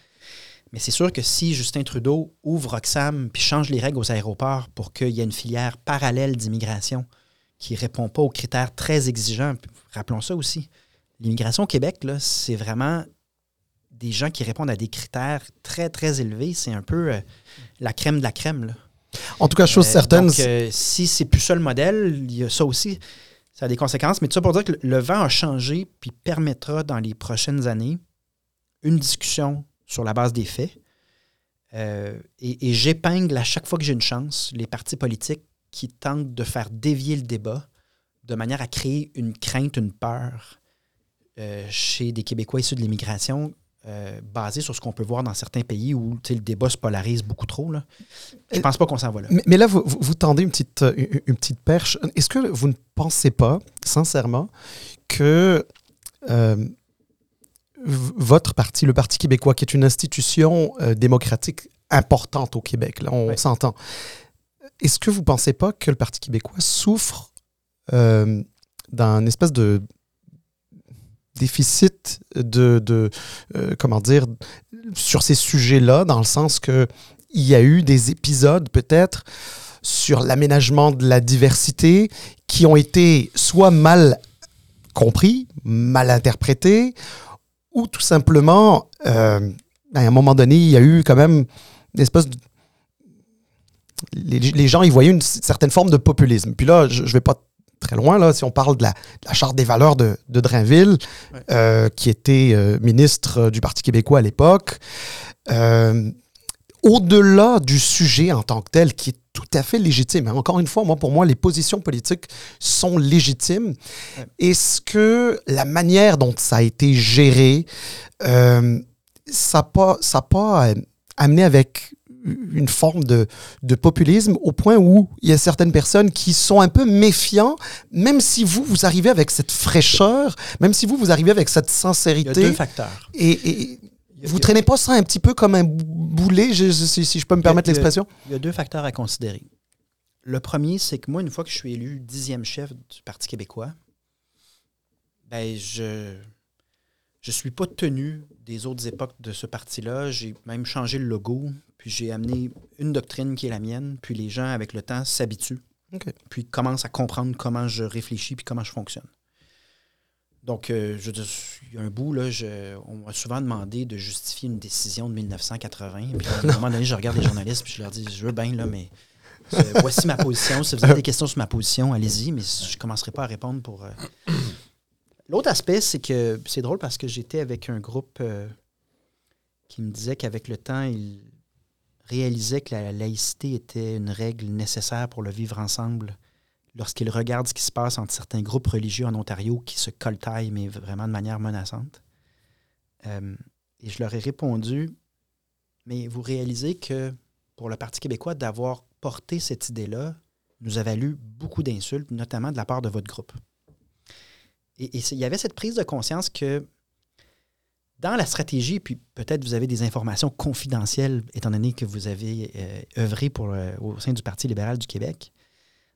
Mais c'est sûr que si Justin Trudeau ouvre Roxham puis change les règles aux aéroports pour qu'il y ait une filière parallèle d'immigration qui ne répond pas aux critères très exigeants, rappelons ça aussi, l'immigration au Québec, c'est vraiment des gens qui répondent à des critères très, très élevés. C'est un peu euh, la crème de la crème. En tout cas, chose Euh, certaine, donc, euh, si c'est plus ça le modèle, il y a ça aussi. Ça a des conséquences. Mais tout ça pour dire que le- vent a changé puis permettra dans les prochaines années une discussion sur la base des faits. Euh, et et j'épingle à chaque fois que j'ai une chance les partis politiques qui tentent de faire dévier le débat de manière à créer une crainte, une peur euh, chez des Québécois issus de l'immigration euh, basée sur ce qu'on peut voir dans certains pays où le débat se polarise beaucoup trop. Là. Je pense pas qu'on s'en va là. Mais, mais là, vous, vous- vous tendez une petite, euh, une, une petite perche. Est-ce que vous ne pensez pas, sincèrement, que euh, votre parti, le Parti québécois, qui est une institution euh, démocratique importante au Québec, là, on s'entend, est-ce que vous ne pensez pas que le Parti québécois souffre d'un espèce de déficit de, de euh, comment dire, sur ces sujets-là, dans le sens que il y a eu des épisodes peut-être sur l'aménagement de la diversité qui ont été soit mal compris, mal interprétés, ou tout simplement, euh, à un moment donné, il y a eu quand même une espèce de... Les, les gens, ils voyaient une certaine forme de populisme. Puis là, je ne vais pas très loin, là, si on parle de la, de la Charte des valeurs de, de Drainville, Ouais. euh, qui était euh, ministre euh, du Parti québécois à l'époque, euh, au-delà du sujet en tant que tel, qui est tout à fait légitime. Hein. Encore une fois, moi, pour moi, les positions politiques sont légitimes. Est-ce que la manière dont ça a été géré, ça n'a pas, ça pas amené avec une forme de, de, populisme au point où il y a certaines personnes qui sont un peu méfiants, même si vous, vous arrivez avec cette fraîcheur, même si vous, vous arrivez avec cette sincérité. Il y a deux facteurs. Et, vous ne traînez pas ça un petit peu comme un boulet, si, je peux me permettre l'expression? Il y a deux facteurs à considérer. Le premier, c'est que moi, une fois que je suis élu dixième chef du Parti québécois, ben, je je suis pas tenu des autres époques de ce parti-là. J'ai même changé le logo, puis j'ai amené une doctrine qui est la mienne, puis les gens, avec le temps, s'habituent. Puis commencent à comprendre comment je réfléchis puis comment je fonctionne. Donc, euh, je il y a un bout, là, on m'a souvent demandé de justifier une décision de 1980. Puis à un moment donné, je regarde les journalistes puis je leur dis Je veux bien, là, mais euh, voici ma position. Si vous avez des questions sur ma position, allez-y, mais je ne commencerai pas à répondre pour. Euh, L'autre aspect, c'est que c'est drôle parce que j'étais avec un groupe euh, qui me disait qu'avec le temps, il réalisait que la laïcité était une règle nécessaire pour le vivre ensemble lorsqu'il regarde ce qui se passe entre certains groupes religieux en Ontario qui se coltaillent, mais vraiment de manière menaçante. Euh, et je leur ai répondu, mais vous réalisez que pour le Parti québécois, d'avoir porté cette idée-là nous a valu beaucoup d'insultes, notamment de la part de votre groupe. Et, il y avait cette prise de conscience que dans la stratégie, puis peut-être vous avez des informations confidentielles, étant donné que vous avez euh, œuvré pour, au sein du Parti libéral du Québec,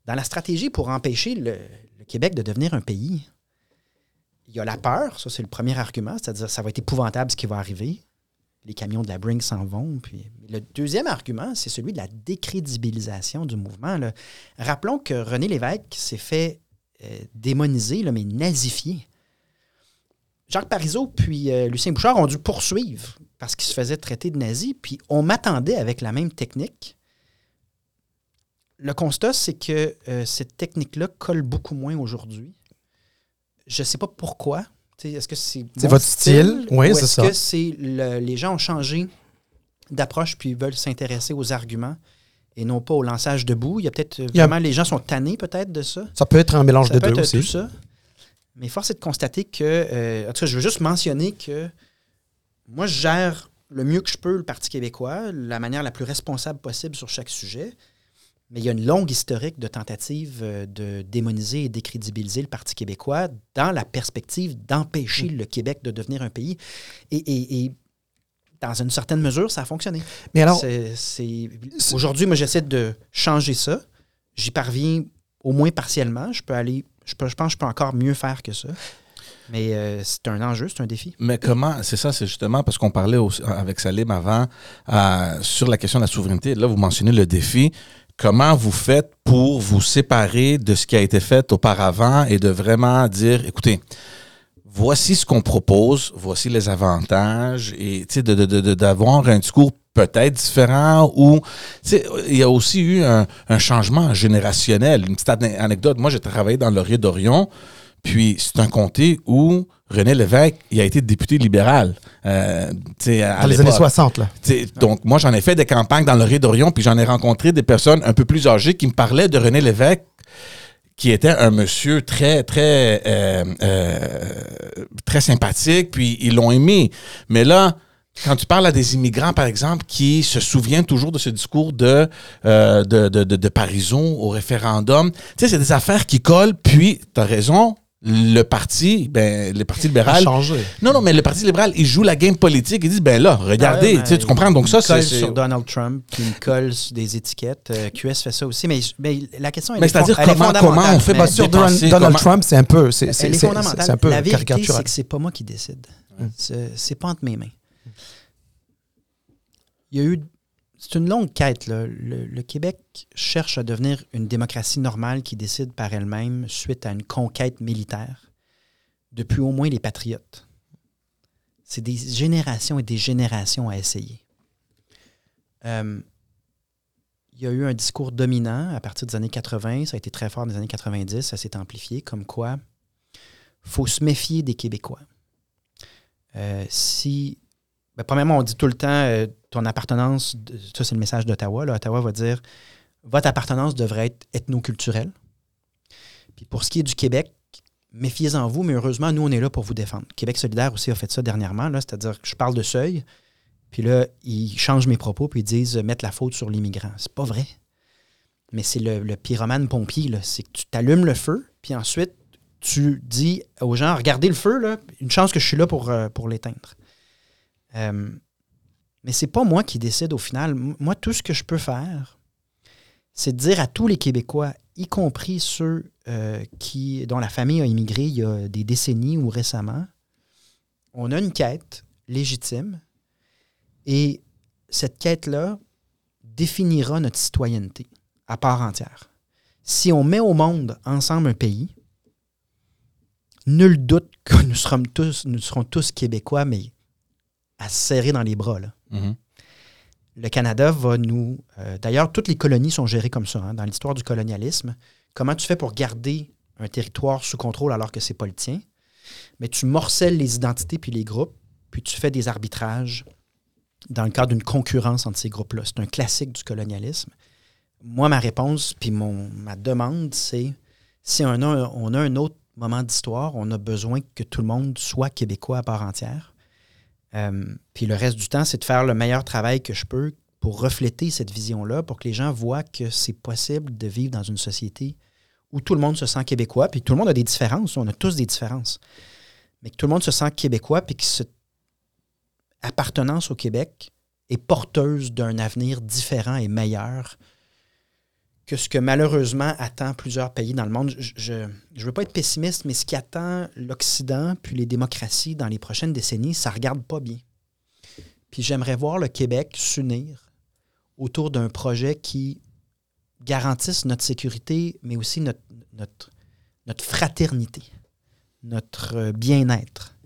dans la stratégie pour empêcher le, Québec de devenir un pays, il y a la peur, ça c'est le premier argument, c'est-à-dire ça va être épouvantable ce qui va arriver. Les camions de la Brink s'en vont. Puis... Le deuxième argument, c'est celui de la décrédibilisation du mouvement. Rappelons que René Lévesque s'est fait euh, démonisé, là, mais nazifié. Jacques Parizeau puis euh, Lucien Bouchard ont dû poursuivre parce qu'ils se faisaient traiter de nazis, puis on m'attendait avec la même technique. Le constat, c'est que euh, cette technique-là colle beaucoup moins aujourd'hui. Je ne sais pas pourquoi. Est-ce que c'est votre style? Oui, c'est ça. Est-ce que c'est les gens ont changé d'approche puis veulent s'intéresser aux arguments? Et non pas au lançage debout. Il y a peut-être vraiment, les gens sont tannés peut-être de ça. Ça peut être un mélange de deux aussi. Tout ça. Mais force est de constater que, euh, en tout cas, je veux juste mentionner que moi, je gère le mieux que je peux le Parti québécois, la manière la plus responsable possible sur chaque sujet. Mais il y a une longue historique de tentatives euh, de démoniser et décrédibiliser le Parti québécois dans la perspective d'empêcher mm. le Québec de devenir un pays. et dans une certaine mesure, ça a fonctionné. Mais alors. Aujourd'hui, moi, j'essaie de changer ça. J'y parviens au moins partiellement. Je peux aller. Je, pense que je peux encore mieux faire que ça. Mais euh, c'est un enjeu, c'est un défi. Mais comment, c'est ça, c'est justement parce qu'on parlait avec Salim avant euh, sur la question de la souveraineté. Là, vous mentionnez le défi. Comment vous faites pour vous séparer de ce qui a été fait auparavant et de vraiment dire, écoutez, voici ce qu'on propose, voici les avantages, et d'avoir un discours peut-être différent ou il y a aussi eu un, changement générationnel. Une petite anecdote, moi j'ai travaillé dans l'Orient d'Orion, puis c'est un comté où René Lévesque il a été député libéral. Euh, dans les années 60. Là. Donc moi j'en ai fait des campagnes dans l'Orient d'Orion, puis j'en ai rencontré des personnes un peu plus âgées qui me parlaient de René Lévesque qui était un monsieur très, très, euh, euh, très sympathique, puis ils l'ont aimé. Mais là, quand tu parles à des immigrants, par exemple, qui se souviennent toujours de ce discours de, euh, de, de, de, de au référendum, tu sais, c'est des affaires qui collent, puis, tu as raison, le parti, ben, le parti libéral. changé. Non, non, mais le parti libéral, il joue la game politique. Il dit, ben là, regardez, tu comprends. Donc ça, c'est. sur Donald Trump, qui me colle des étiquettes. Euh, QS fait ça aussi. Mais, la question, mais c'est-à-dire comment, comment on fait pas sur Donald, Trump, c'est un peu. C'est un peu La vérité, c'est que c'est pas moi qui décide. C'est pas entre mes mains. Il y a eu c'est une longue quête. Le, Québec cherche à devenir une démocratie normale qui décide par elle-même suite à une conquête militaire depuis au moins les patriotes. C'est des générations et des générations à essayer. Euh, il y a eu un discours dominant à partir des années 80, ça a été très fort dans les années 90, ça s'est amplifié, comme quoi il faut se méfier des Québécois. Euh, si ben, premièrement, on dit tout le temps euh, ton appartenance, ça c'est le message d'Ottawa. Ottawa va dire votre appartenance devrait être ethnoculturelle. Puis pour ce qui est du Québec, méfiez-en vous, mais heureusement, nous, on est là pour vous défendre. Québec solidaire aussi a fait ça dernièrement, c'est-à-dire que je parle de seuil, puis là, ils changent mes propos, puis ils disent mettre la faute sur l'immigrant. C'est pas vrai. Mais c'est le, pyromane pompier, c'est que tu t'allumes le feu, puis ensuite, tu dis aux gens, regardez le feu, une chance que je suis là pour, euh, l'éteindre. Euh, mais c'est pas moi qui décide au final. Moi, tout ce que je peux faire, c'est dire à tous les Québécois, y compris ceux euh, qui, dont la famille a immigré il y a des décennies ou récemment, on a une quête légitime et cette quête-là définira notre citoyenneté à part entière. Si on met au monde ensemble un pays, nul doute que nous serons tous, nous serons tous Québécois, mais à se serrer dans les bras. Là. Mhm. Le Canada va nous... euh, D'ailleurs, toutes les colonies sont gérées comme ça, hein, dans l'histoire du colonialisme. Comment tu fais pour garder un territoire sous contrôle alors que c'est pas le tien? Mais tu morcelles les identités puis les groupes, puis tu fais des arbitrages dans le cadre d'une concurrence entre ces groupes-là. C'est un classique du colonialisme. Moi, ma réponse, puis mon, ma demande, c'est si on a, on a un autre moment d'histoire, on a besoin que tout le monde soit québécois à part entière. Euh, puis le reste du temps, c'est de faire le meilleur travail que je peux pour refléter cette vision-là, pour que les gens voient que c'est possible de vivre dans une société où tout le monde se sent québécois, puis tout le monde a des différences, on a tous des différences, mais que tout le monde se sent québécois, puis que cette appartenance au Québec est porteuse d'un avenir différent et meilleur que ce que malheureusement attend plusieurs pays dans le monde. Je ne veux pas être pessimiste, mais ce qui attend l'Occident puis les démocraties dans les prochaines décennies, ça regarde pas bien. Puis j'aimerais voir le Québec s'unir autour d'un projet qui garantisse notre sécurité, mais aussi notre, notre, notre fraternité, notre euh, bien-être.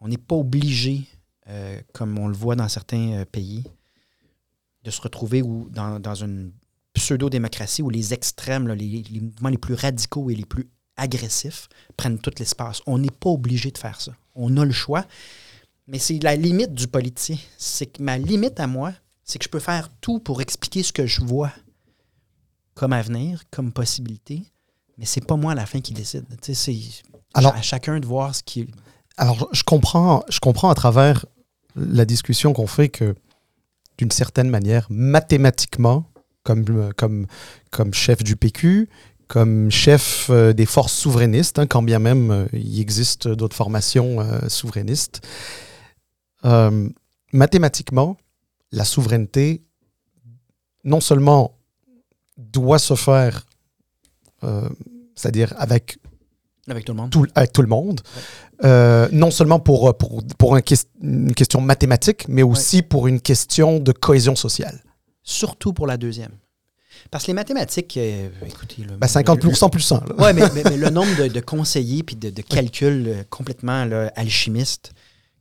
On n'est pas obligé, euh, comme on le voit dans certains euh, pays, de se retrouver où, dans, dans une pseudo-démocratie où les extrêmes, là, les, les mouvements les plus radicaux et les plus agressifs prennent tout l'espace. On n'est pas obligé de faire ça. On a le choix. Mais c'est la limite du politicien. C'est que ma limite à moi, c'est que je peux faire tout pour expliquer ce que je vois comme avenir, comme possibilité, mais c'est pas moi à la fin qui décide. C'est Alors- à chacun de voir ce qui. Alors, je comprends, je comprends à travers la discussion qu'on fait que, d'une certaine manière, mathématiquement, comme, euh, comme, comme chef du PQ, comme chef euh, des forces souverainistes, hein, quand bien même euh, il existe d'autres formations euh, souverainistes, euh, mathématiquement, la souveraineté, non seulement doit se faire, euh, c'est-à-dire avec Avec tout le monde. tout, avec tout le monde, euh, non seulement pour, pour, pour un une question mathématique, mais aussi pour une question de cohésion sociale. Surtout pour la deuxième. Parce que les mathématiques, euh, écoutez. le- Ben, 50% plus 100. là. Oui, mais, mais- mais le nombre de, de conseillers puis de, de calculs euh, complètement là, alchimistes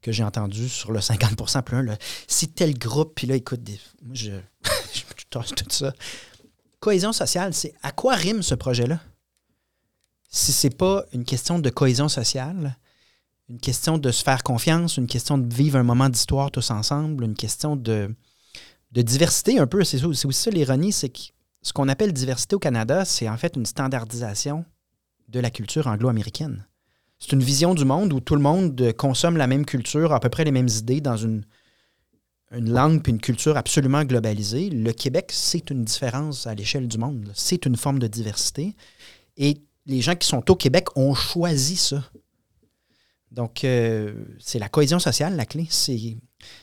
que j'ai entendu sur le 50% plus 1, là, si tel groupe, puis là, écoute, des- moi, je, je tasse tout ça. Cohésion sociale, c'est à quoi rime ce projet-là? Si c'est pas une question de cohésion sociale, une question de se faire confiance, une question de vivre un moment d'histoire tous ensemble, une question de, de diversité un peu. C'est aussi ça l'ironie, c'est que ce qu'on appelle diversité au Canada, c'est en fait une standardisation de la culture anglo-américaine. C'est une vision du monde où tout le monde consomme la même culture, à peu près les mêmes idées dans une, langue puis une culture absolument globalisée. Le Québec, c'est une différence à l'échelle du monde. C'est une forme de diversité. Et les gens qui sont au Québec ont choisi ça. Donc, euh, c'est la cohésion sociale, la clé. C'est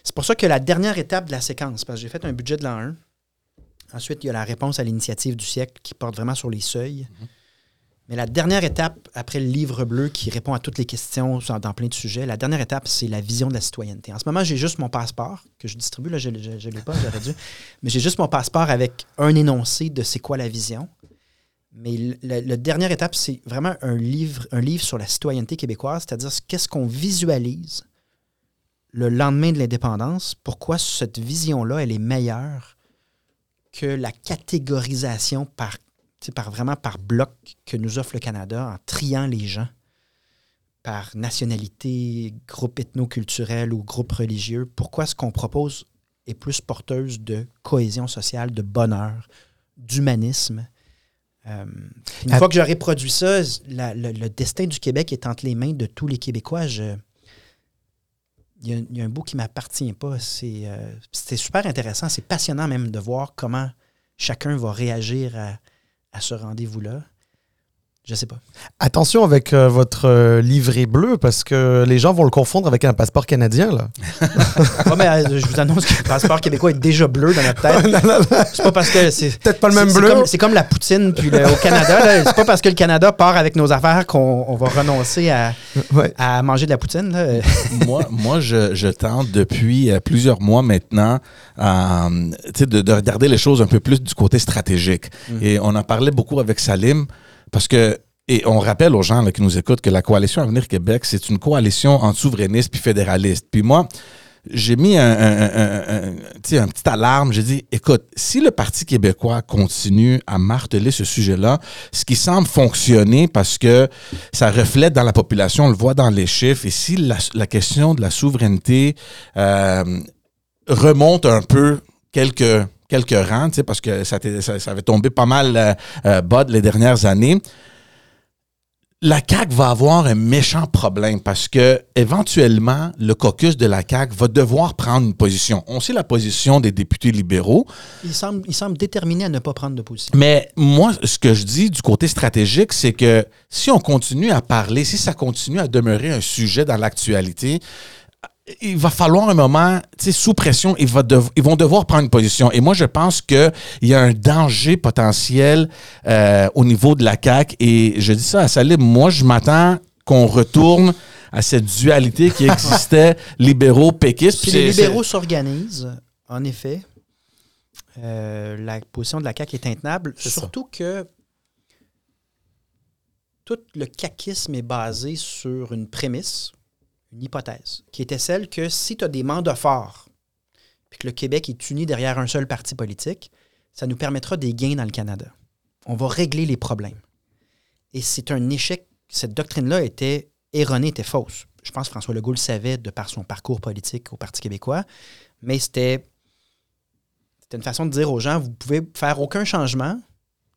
c'est pour ça que la dernière étape de la séquence, parce que j'ai fait un budget de l'an 1, Ensuite, il y a la réponse à l'initiative du siècle qui porte vraiment sur les seuils. Mais la dernière étape, après le livre bleu qui répond à toutes les questions dans plein de sujets, la dernière étape, c'est la vision de la citoyenneté. En ce moment, j'ai juste mon passeport que je distribue. Là, je ne l'ai pas, j'aurais dû. Mais j'ai juste mon passeport avec un énoncé de c'est quoi la vision. Mais la dernière étape, c'est vraiment un livre, un livre sur la citoyenneté québécoise, c'est-à-dire qu'est-ce qu'on visualise le lendemain de l'indépendance, pourquoi cette vision-là, elle est meilleure que la catégorisation par, par vraiment par bloc que nous offre le Canada en triant les gens par nationalité, groupe ethnoculturel ou groupe religieux? Pourquoi ce qu'on propose est plus porteuse de cohésion sociale, de bonheur, d'humanisme? Euh, une fois que j'aurai produit ça, la- le, le destin du Québec est entre les mains de tous les Québécois. Je- y a, il y a un bout qui ne m'appartient pas. C'est euh, c'est super intéressant. C'est passionnant même de voir comment chacun va réagir à, à ce rendez-vous-là. Je sais pas. Attention avec euh, votre euh, livret bleu parce que les gens vont le confondre avec un passeport canadien. Là. Ouais, mais, euh, je vous annonce que le passeport québécois est déjà bleu dans notre tête. C'est pas parce que c'est. Peut-être pas le même c'est bleu. comme- C'est comme, la poutine puis le- au Canada. là, C'est pas parce que le Canada part avec nos affaires qu'on on va renoncer à, Ouais. à manger de la poutine. là. moi, moi je, je tente depuis euh, plusieurs mois maintenant euh, de, de regarder les choses un peu plus du côté stratégique. Et on en parlait beaucoup avec Salim parce que, et on rappelle aux gens là, qui nous écoutent que la coalition Avenir Québec, c'est une coalition entre souverainistes puis fédéralistes. Puis moi, j'ai mis un, un, un- un petit alarme. J'ai dit, écoute, si le Parti québécois continue à marteler ce sujet-là, ce qui semble fonctionner parce que ça reflète dans la population, on le voit dans les chiffres, et si la, la question de la souveraineté euh, remonte un peu quelques quelques rangs, parce que ça, était- ça, ça avait tombé pas mal euh, euh, bas de les dernières années la CAQ va avoir un méchant problème parce que éventuellement le caucus de la CAQ va devoir prendre une position. On sait la position des députés libéraux, Il semble, il semble déterminé à ne pas prendre de position. mais moi ce que je dis du côté stratégique, c'est que si on continue à parler, si ça continue à demeurer un sujet dans l'actualité, il va falloir un moment, tu sais, sous pression, ils, va dev- ils vont devoir prendre une position. Et moi, je pense qu'il y a un danger potentiel euh, au niveau de la CAQ. Et je dis ça à Salim, moi, je m'attends qu'on retourne à cette dualité qui existait libéraux-péquistes. Si les libéraux s'organisent, en effet, euh, la position de la CAQ est intenable, ça. surtout que tout le caquisme est basé sur une prémisse, une hypothèse, qui était celle que si tu as des mandats forts, puis que le Québec est uni derrière un seul parti politique, ça nous permettra des gains dans le Canada. On va régler les problèmes. Et c'est un échec. Cette doctrine-là était erronée, était fausse. Je pense que François Legault le savait de par son parcours politique au Parti québécois, mais c'était une façon de dire aux gens, vous pouvez faire aucun changement,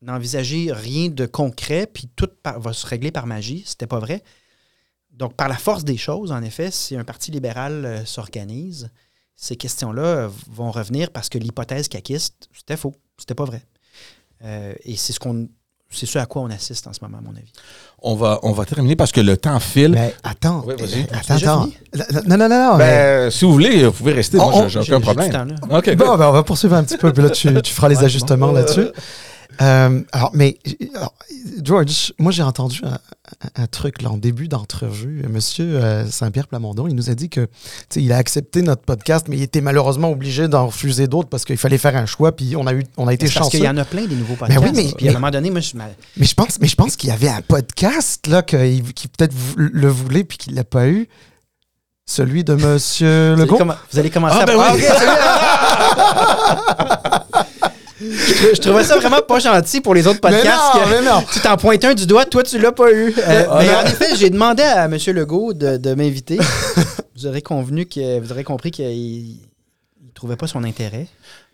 n'envisager rien de concret, puis tout va se régler par magie. C'était pas vrai. Donc, par la force des choses, en effet, si un parti libéral euh, s'organise, ces questions-là euh, vont revenir parce que l'hypothèse caquiste, c'était faux. C'était pas vrai. Euh, et c'est ce qu'on c'est ce à quoi on assiste en ce moment, à mon avis. On va, on va terminer parce que le temps file. Mais attends. Oui, vas-y. Attends, attends. Non, non, non, non. mais- Ben, si vous voulez, vous pouvez rester. Moi, On- j'ai- aucun problème. du temps, là. OK, good. Bon, ben, on va poursuivre un petit peu, puis là, tu, tu feras les Ouais, ajustements là-dessus. Euh, alors, mais, alors, George, moi, j'ai entendu un, un- un truc là, en début d'entrevue. Monsieur euh, Saint-Pierre Plamondon, il nous a dit que, tu sais, il a accepté notre podcast, mais il était malheureusement obligé d'en refuser d'autres parce qu'il fallait faire un choix, puis on a, eu, on a été C'est Parce chanceux. qu'il y en a plein des nouveaux Ben podcasts. oui, mais- puis à mais- un moment donné, moi, je m'a- Mais je pense, mais je pense qu'il y avait un podcast là, que- qui peut-être le voulait, puis qu'il l'a pas eu. Celui de Monsieur vous, allez Legault? vous allez commencer Ah, à... ben oui. je, je trouvais ça vraiment pas gentil pour les autres Mais podcasts. non, mais non. Tu t'en pointes un du doigt, toi, tu l'as pas eu. Euh, Ah, mais non. en effet, j'ai demandé à M. Legault de, de m'inviter. vous aurez convenu que vous aurez compris qu'il trouvait pas son intérêt.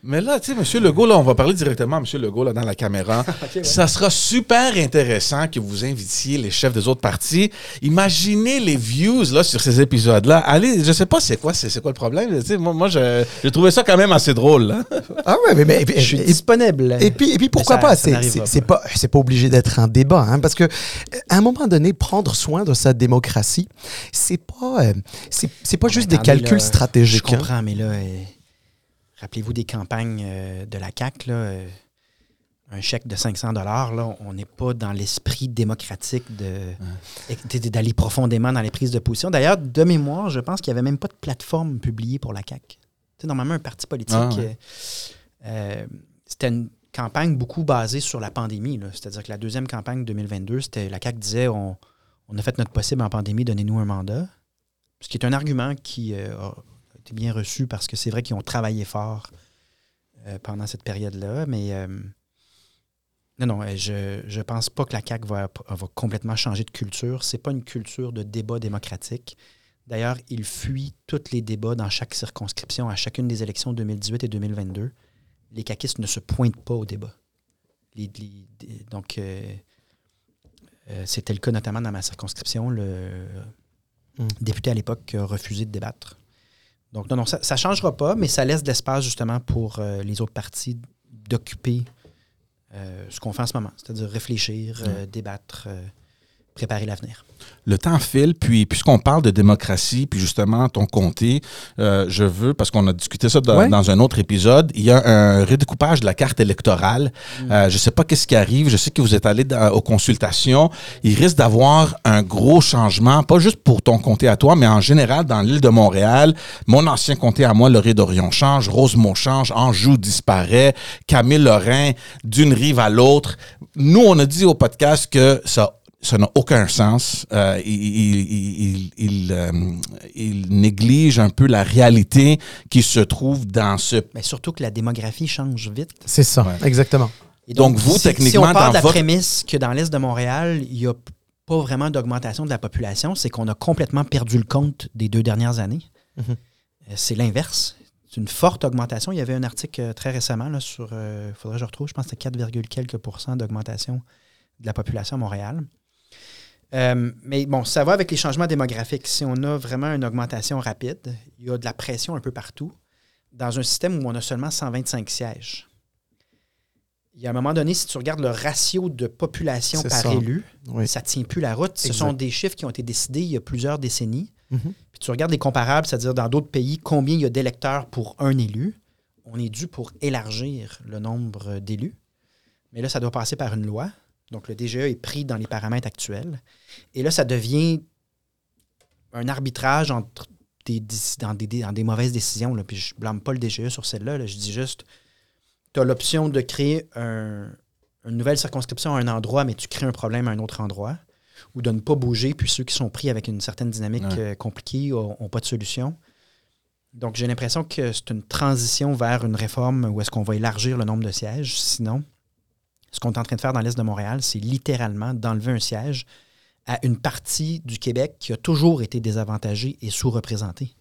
Mais là, tu sais, M. Legault, là, on va parler directement à M. Legault là, dans la caméra. Ça sera super intéressant que vous invitiez les chefs des autres partis. Imaginez les views là, sur ces épisodes-là. Allez, je sais pas c'est quoi, c'est quoi le problème. Tu sais, moi, moi je- j'ai trouvé ça quand même assez drôle. là. Ah ouais, mais, mais- Je suis et- disponible. Et puis, et puis pourquoi ça- pas? C'est- pas, c'est pas obligé d'être un débat, hein, parce que à un moment donné, prendre soin de sa démocratie, c'est pas, euh, c'est c'est pas juste des calculs là, stratégiques. Je hein. comprends, mais là, euh, rappelez-vous des campagnes euh, de la CAQ, là, euh, un chèque de 500 là, on n'est pas dans l'esprit démocratique d'aller profondément dans les prises de position. D'ailleurs, de mémoire, je pense qu'il n'y avait même pas de plateforme publiée pour la CAQ. Normalement, un parti politique, Ah, ouais. euh, euh, c'était une campagne beaucoup basée sur la pandémie. C'est-à-dire que la deuxième campagne 2022, c'était la CAQ disait on, on a fait notre possible en pandémie, donnez-nous un mandat. Ce qui est un argument qui euh, a été bien reçu parce que c'est vrai qu'ils ont travaillé fort euh, pendant cette période-là. Mais euh, non, non, euh, je ne pense pas que la CAQ va, va complètement changer de culture. C'est pas une culture de débat démocratique. D'ailleurs, il fuit tous les débats dans chaque circonscription à chacune des élections 2018 et 2022. Les caquistes ne se pointent pas au débat. les- les- des- donc, euh, euh, c'était le cas notamment dans ma circonscription. Le Mm. député à l'époque a refusé de débattre. Donc, non, non, ça ne changera pas, mais ça laisse de l'espace justement pour euh, les autres partis d'occuper euh, ce qu'on fait en ce moment, c'est-à-dire réfléchir, euh, débattre, préparer l'avenir. Le temps file, puis puisqu'on parle de démocratie, puis justement ton comté, euh, je veux, parce qu'on a discuté ça dans, Ouais. dans un autre épisode, il y a un redécoupage de la carte électorale. Euh, je sais pas qu'est-ce qui arrive, je sais que vous êtes allé dans- aux consultations. Il risque d'avoir un gros changement, pas juste pour ton comté à toi, mais en général dans l'île de Montréal. Mon ancien comté à moi, le d'Orion change, Rosemont change, Anjou disparaît, Camille Lorrain, d'une rive à l'autre. Nous, on a dit au podcast que ça ça n'a aucun sens. Euh, il, il- il- il, euh, il néglige un peu la réalité qui se trouve dans ce... Mais surtout que la démographie change vite. C'est ça, Ouais. exactement. Et Donc, vous, si, si techniquement, on part de la votre- prémisse que dans l'Est de Montréal, il n'y a pas vraiment d'augmentation de la population, c'est qu'on a complètement perdu le compte des deux dernières années. Mhm. Euh, C'est l'inverse. C'est une forte augmentation. Il y avait un article très récemment là, sur, il faudrait que je retrouve, je pense que c'était 4, quelques pourcents d'augmentation de la population à Montréal. Euh, mais bon, ça va avec les changements démographiques. Si on a vraiment une augmentation rapide, il y a de la pression un peu partout, dans un système où on a seulement 125 sièges. Il y a un moment donné, si tu regardes le ratio de population par ça. élu, Oui. ça ne tient plus la route. Ce Exact. sont des chiffres qui ont été décidés il y a plusieurs décennies. Mhm. Puis tu regardes les comparables, c'est-à-dire dans d'autres pays, combien il y a d'électeurs pour un élu. On est dû pour élargir le nombre d'élus. Mais là, ça doit passer par une loi. Donc, le DGE est pris dans les paramètres actuels. Et là, ça devient un arbitrage entre des, dans, des, dans des mauvaises décisions. Là. Puis je blâme pas le DGE sur celle-là. là. Je dis juste, tu as l'option de créer un- une nouvelle circonscription à un endroit, mais tu crées un problème à un autre endroit. Ou de ne pas bouger, puis ceux qui sont pris avec une certaine dynamique Ouais. euh, compliquée n'ont pas de solution. Donc, j'ai l'impression que c'est une transition vers une réforme où est-ce qu'on va élargir le nombre de sièges. Sinon, ce qu'on est en train de faire dans l'Est de Montréal, c'est littéralement d'enlever un siège à une partie du Québec qui a toujours été désavantagée et sous-représentée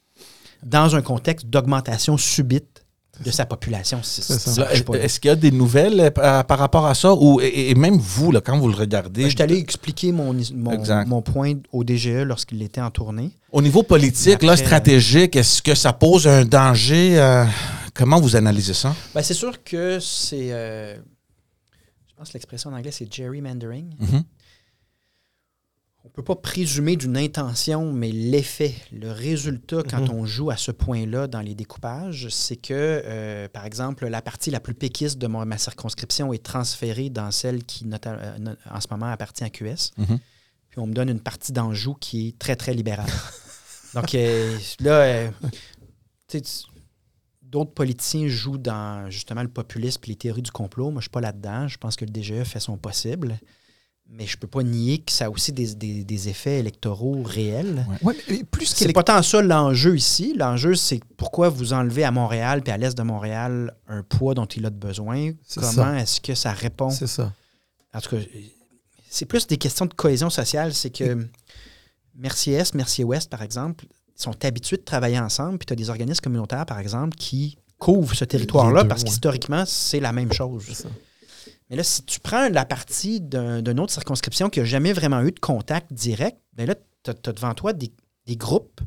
dans un contexte d'augmentation subite de sa population. Est-ce qu'il y a des nouvelles euh, par rapport à ça? Ou, et, et même vous, là, quand vous le regardez, Je suis allé expliquer mon, mon, point au DGE lorsqu'il était en tournée. au niveau politique, là, stratégique, est-ce que ça pose un danger? euh, comment vous analysez ça? Ben, c'est sûr que c'est. euh, je pense que l'expression en anglais, c'est gerrymandering. Mhm. On ne peut pas présumer d'une intention, mais l'effet, le résultat, quand Mhm. on joue à ce point-là dans les découpages, c'est que, euh, par exemple, la partie la plus péquiste de mon- ma circonscription est transférée dans celle qui, euh, en ce moment, appartient à QS. Mhm. Puis on me donne une partie d'Anjou qui est très, très libérale. Donc euh, là, d'autres politiciens jouent dans justement le populisme et les théories du complot. Moi, je ne suis pas là-dedans. Je pense que le DGE fait son possible. Mais je ne peux pas nier que ça a aussi des, des- des effets électoraux réels. Ouais, mais plus C'est pas tant ça l'enjeu ici. L'enjeu, c'est pourquoi vous enlevez à Montréal puis à l'est de Montréal un poids dont il a de besoin? Comment est-ce que ça répond? C'est ça. en tout cas, c'est plus des questions de cohésion sociale. C'est que Mercier-Est, Mercier-Ouest, par exemple, sont habitués de travailler ensemble. Puis tu as des organismes communautaires, par exemple, qui couvrent ce territoire-là parce ouais. qu'historiquement, c'est la même chose. Mais là, si tu prends la partie d'un- d'une autre circonscription qui n'a jamais vraiment eu de contact direct, bien là, tu as, devant toi des, des groupes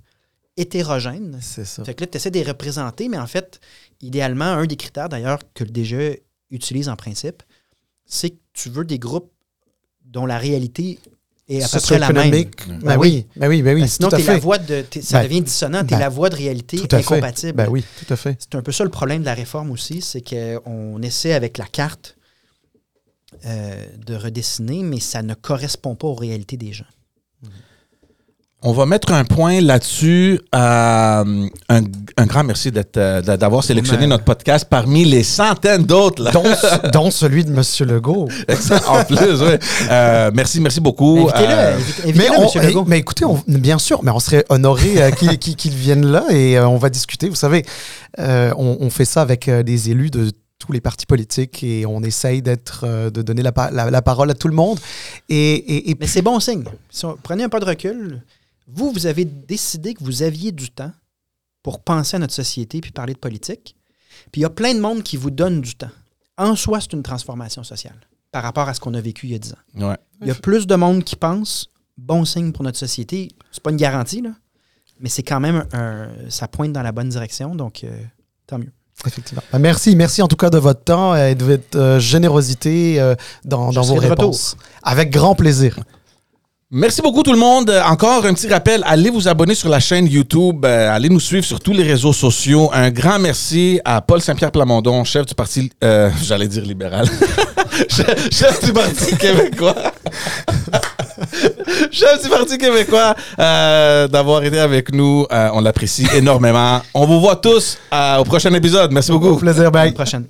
hétérogènes. C'est ça. Fait que là, tu essaies de les représenter, mais en fait, idéalement, un des critères d'ailleurs que le DGE utilise en principe, c'est que tu veux des groupes dont la réalité est à peu près la même. Même. Ben oui, ben oui, ben oui. Ben, sinon, tout à t'es la voix de, t'es- ça Ben, devient dissonant, tu es ben, la voix de réalité Tout à fait. incompatible. Ben oui, tout à fait. C'est un peu ça le problème de la réforme aussi, c'est qu'on essaie avec la carte euh, de redessiner, mais ça ne correspond pas aux réalités des gens. On va mettre un point là-dessus. Euh, un, un grand merci d'être, euh, d'avoir sélectionné notre podcast parmi les centaines d'autres. Dont, dont celui de M. Legault. en plus, oui. Euh, merci, merci beaucoup. Invitez-le, Euh, invitez- Mais, on- hey, Legault. mais écoutez, on- bien sûr, mais on serait honoré euh, qu'il qu'il vienne là et euh, on va discuter. Vous savez, euh, on, on fait ça avec euh, des élus de tous les partis politiques et on essaye d'être, euh, de donner la, pa- la- la parole à tout le monde. Et, et- et Mais c'est bon signe. Si on- prenez un pas de recul. Vous, vous avez décidé que vous aviez du temps pour penser à notre société puis parler de politique. Puis il y a plein de monde qui vous donne du temps. En soi, c'est une transformation sociale. par rapport à ce qu'on a vécu il y a 10 ans. Ouais. Il y a plus de monde qui pense, bon signe pour notre société. C'est pas une garantie, là, mais c'est quand même un, ça pointe dans la bonne direction, donc euh, tant mieux. Effectivement. Ben, merci, merci en tout cas de votre temps et de votre euh, générosité euh, dans, dans vos réponses. Avec grand plaisir. Merci beaucoup tout le monde. Euh, Encore un petit rappel, allez vous abonner sur la chaîne YouTube, euh, allez nous suivre sur tous les réseaux sociaux. Un grand merci à Paul Saint-Pierre Plamondon, chef du parti, euh, j'allais dire libéral, chef, chef du parti québécois. chef du parti québécois, euh, d'avoir été avec nous. Euh, on l'apprécie énormément. On vous voit tous euh, au prochain épisode. Merci beaucoup. Au plaisir, À bye. la prochaine.